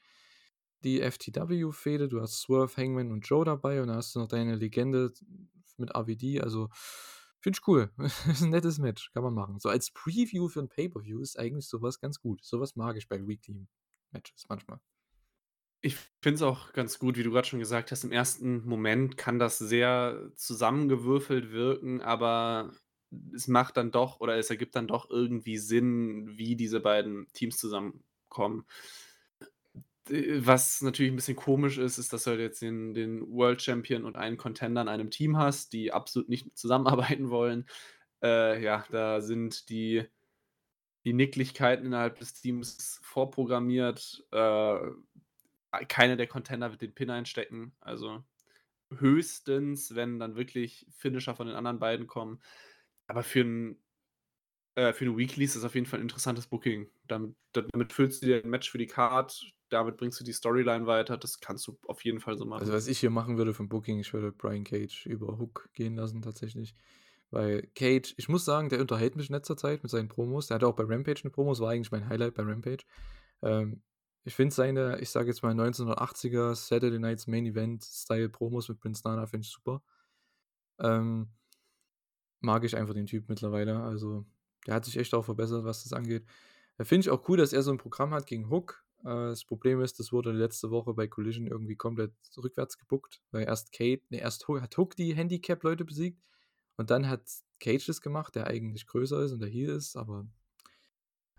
die FTW-Fäde, du hast Swerve, Hangman und Joe dabei und dann hast du noch deine Legende mit AVD, also Finde ich cool. ist ein nettes Match. Kann man machen. So als Preview für ein Pay-Per-View ist eigentlich sowas ganz gut. Sowas mag ich bei Weekly Matches manchmal. Ich finde es auch ganz gut, wie du gerade schon gesagt hast. Im ersten Moment kann das sehr zusammengewürfelt wirken, aber es macht dann doch oder es ergibt dann doch irgendwie Sinn, wie diese beiden Teams zusammenkommen. Was natürlich ein bisschen komisch ist, ist, dass du halt jetzt den, den World Champion und einen Contender in einem Team hast, die absolut nicht zusammenarbeiten wollen. Äh, ja, da sind die, die Nicklichkeiten innerhalb des Teams vorprogrammiert. Äh, keine der Contender wird den Pin einstecken. Also höchstens, wenn dann wirklich Finisher von den anderen beiden kommen. Aber für ein äh, für eine Weekly ist das auf jeden Fall ein interessantes Booking. Damit, damit füllst du dir ein Match für die Card, damit bringst du die Storyline weiter. Das kannst du auf jeden Fall so machen. Also, was ich hier machen würde vom Booking, ich würde Brian Cage über Hook gehen lassen, tatsächlich. Weil Cage, ich muss sagen, der unterhält mich in letzter Zeit mit seinen Promos. Der hatte auch bei Rampage eine Promos, war eigentlich mein Highlight bei Rampage. Ähm, ich finde seine, ich sage jetzt mal 1980er Saturday Nights Main Event Style Promos mit Prince Nana, finde ich super. Ähm, mag ich einfach den Typ mittlerweile. Also der hat sich echt auch verbessert, was das angeht. Da finde ich auch cool, dass er so ein Programm hat gegen Hook. Äh, das Problem ist, das wurde letzte Woche bei Collision irgendwie komplett rückwärts gebuckt, weil erst Kate, ne, erst hat Hook die Handicap-Leute besiegt und dann hat Cage das gemacht, der eigentlich größer ist und der hier ist, aber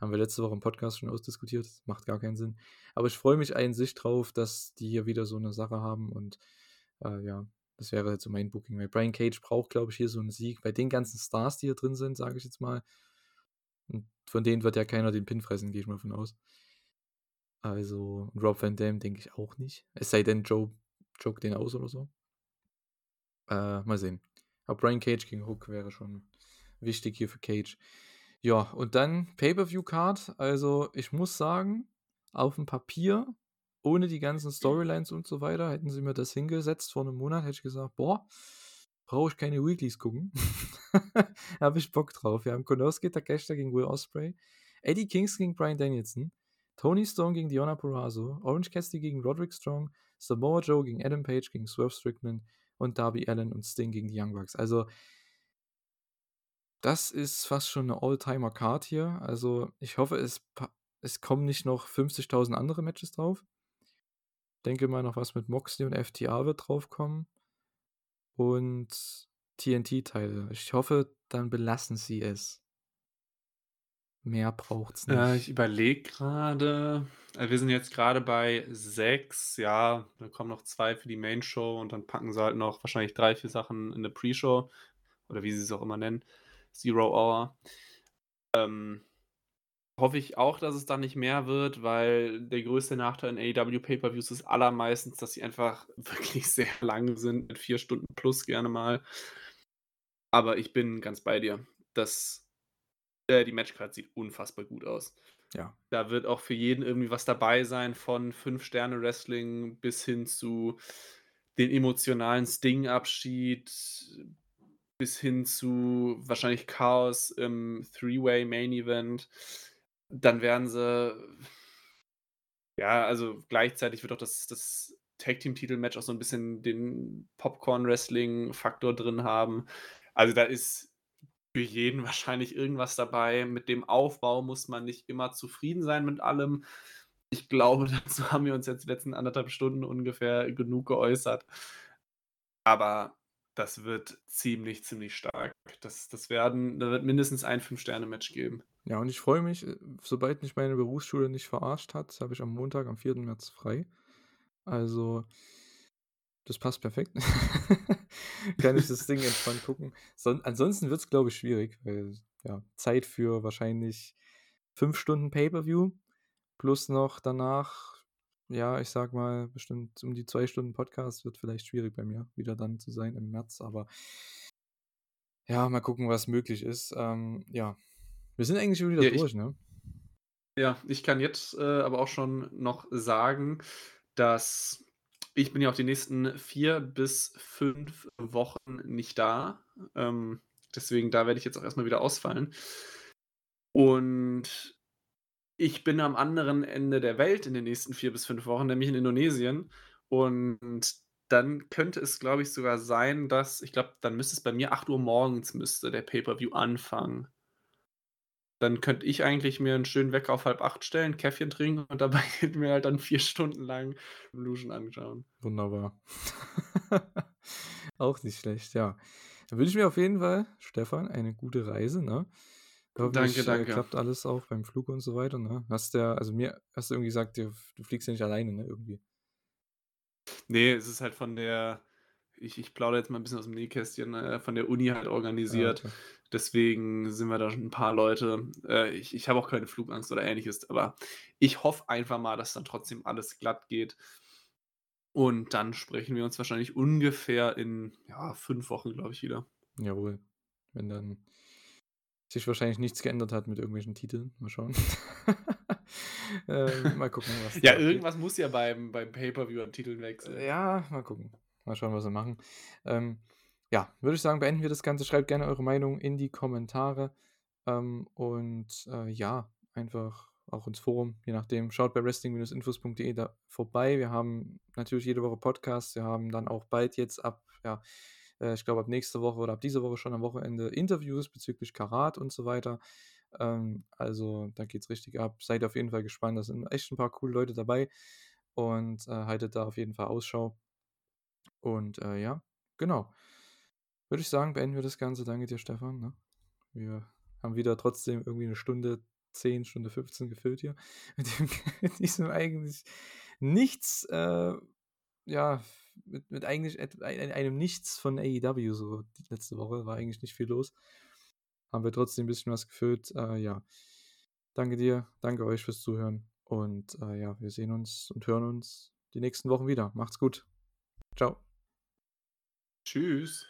haben wir letzte Woche im Podcast schon ausdiskutiert, macht gar keinen Sinn. Aber ich freue mich an sich drauf, dass die hier wieder so eine Sache haben und äh, ja, das wäre halt so mein Booking. Weil Brian Cage braucht, glaube ich, hier so einen Sieg. Bei den ganzen Stars, die hier drin sind, sage ich jetzt mal, und von denen wird ja keiner den Pin fressen, gehe ich mal von aus. Also, Rob Van Dam denke ich auch nicht. Es sei denn, Joe joke den aus oder so. Äh, mal sehen. Aber Brian Cage gegen Hook wäre schon wichtig hier für Cage. Ja, und dann Pay-Per-View-Card. Also, ich muss sagen, auf dem Papier, ohne die ganzen Storylines und so weiter, hätten sie mir das hingesetzt vor einem Monat, hätte ich gesagt, boah, brauche ich keine Weeklies gucken. Habe ich Bock drauf. Wir haben Konosuke Takeshita gegen Will Osprey, Eddie Kings gegen Brian Danielson, Tony Stone gegen Diona Purrazzo, Orange Cassidy gegen Roderick Strong, Samoa Joe gegen Adam Page gegen Swerve Strickland und Darby Allen und Sting gegen die Young Bucks. Also, das ist fast schon eine All-Timer-Card hier. Also, ich hoffe, es, es kommen nicht noch 50.000 andere Matches drauf. Denke mal noch was mit Moxley und FTA wird draufkommen. Und TNT-Teile. Ich hoffe, dann belassen sie es. Mehr braucht's nicht. Äh, ich überlege gerade. Äh, wir sind jetzt gerade bei sechs. Ja, da kommen noch zwei für die Main Show und dann packen sie halt noch wahrscheinlich drei, vier Sachen in eine Pre-Show. Oder wie sie es auch immer nennen. Zero Hour. Ähm, hoffe ich auch, dass es dann nicht mehr wird, weil der größte Nachteil in AEW Pay-Per-Views ist allermeistens, dass sie einfach wirklich sehr lang sind, mit vier Stunden plus gerne mal. Aber ich bin ganz bei dir. Das, äh, die Matchcard sieht unfassbar gut aus. Ja. Da wird auch für jeden irgendwie was dabei sein, von Fünf-Sterne-Wrestling bis hin zu den emotionalen Sting-Abschied, bis hin zu wahrscheinlich Chaos im Three-Way-Main-Event. Dann werden sie. Ja, also gleichzeitig wird auch das, das Tag-Team-Titel-Match auch so ein bisschen den Popcorn-Wrestling-Faktor drin haben. Also da ist für jeden wahrscheinlich irgendwas dabei. Mit dem Aufbau muss man nicht immer zufrieden sein mit allem. Ich glaube, dazu haben wir uns jetzt die letzten anderthalb Stunden ungefähr genug geäußert. Aber das wird ziemlich, ziemlich stark. Das, das werden, da wird mindestens ein Fünf-Sterne-Match geben. Ja, und ich freue mich, äh, sobald mich meine Berufsschule nicht verarscht hat, habe ich am Montag, am 4. März frei. Also, das passt perfekt. Kann ich das Ding entspannt gucken. Son ansonsten wird es, glaube ich, schwierig, weil ja, Zeit für wahrscheinlich fünf Stunden Pay-Per-View plus noch danach, ja, ich sag mal, bestimmt um die zwei Stunden Podcast wird vielleicht schwierig bei mir wieder dann zu sein im März, aber ja, mal gucken, was möglich ist. Ähm, ja, wir sind eigentlich schon wieder Ja, durch, ich, ne? ja, ich kann jetzt äh, aber auch schon noch sagen, dass ich bin ja auch die nächsten vier bis fünf Wochen nicht da. Ähm, deswegen, da werde ich jetzt auch erstmal wieder ausfallen. Und ich bin am anderen Ende der Welt in den nächsten vier bis fünf Wochen, nämlich in Indonesien. Und dann könnte es, glaube ich, sogar sein, dass, ich glaube, dann müsste es bei mir 8 Uhr morgens müsste der Pay-Per-View anfangen. Dann könnte ich eigentlich mir einen schönen Wecker auf halb acht stellen, Käffchen trinken und dabei mir halt dann vier Stunden lang Revolution anschauen. Wunderbar. Auch nicht schlecht, ja. Dann wünsche ich mir auf jeden Fall, Stefan, eine gute Reise, ne? Danke, Hoffentlich äh, danke. klappt alles auch beim Flug und so weiter, ne? Hast ja, also mir hast du irgendwie gesagt, du, du fliegst ja nicht alleine, ne? Irgendwie. Nee, es ist halt von der, ich, ich plaudere jetzt mal ein bisschen aus dem Nähkästchen, äh, von der Uni halt Ah, organisiert. okay. Deswegen sind wir da schon ein paar Leute. Äh, ich ich habe auch keine Flugangst oder ähnliches, aber ich hoffe einfach mal, dass dann trotzdem alles glatt geht. Und dann sprechen wir uns wahrscheinlich ungefähr in ja, fünf Wochen, glaube ich, wieder. Jawohl. Wenn dann sich wahrscheinlich nichts geändert hat mit irgendwelchen Titeln. Mal schauen. ähm, mal gucken, was Ja, irgendwas muss ja beim, beim Pay-Per-View am Titel wechseln. Ja, mal gucken. Mal schauen, was wir machen. Ähm, ja, würde ich sagen, beenden wir das Ganze. Schreibt gerne eure Meinung in die Kommentare. Ähm, und äh, ja, einfach auch ins Forum, je nachdem. Schaut bei wrestling-infos.de da vorbei. Wir haben natürlich jede Woche Podcasts. Wir haben dann auch bald jetzt ab, ja, äh, ich glaube ab nächste Woche oder ab dieser Woche schon am Wochenende Interviews bezüglich Karat und so weiter. Ähm, also da geht es richtig ab. Seid auf jeden Fall gespannt. Da sind echt ein paar coole Leute dabei. Und äh, haltet da auf jeden Fall Ausschau. Und äh, ja, genau. Würde ich sagen, beenden wir das Ganze. Danke dir, Stefan. Ne? Wir haben wieder trotzdem irgendwie eine Stunde 10, Stunde 15 gefüllt hier. Mit, dem, mit diesem eigentlich nichts, äh, ja, mit, mit eigentlich einem Nichts von AEW so die letzte Woche. War eigentlich nicht viel los. Haben wir trotzdem ein bisschen was gefüllt. Äh, ja. Danke dir, danke euch fürs Zuhören. Und äh, ja, wir sehen uns und hören uns die nächsten Wochen wieder. Macht's gut. Ciao. Tschüss.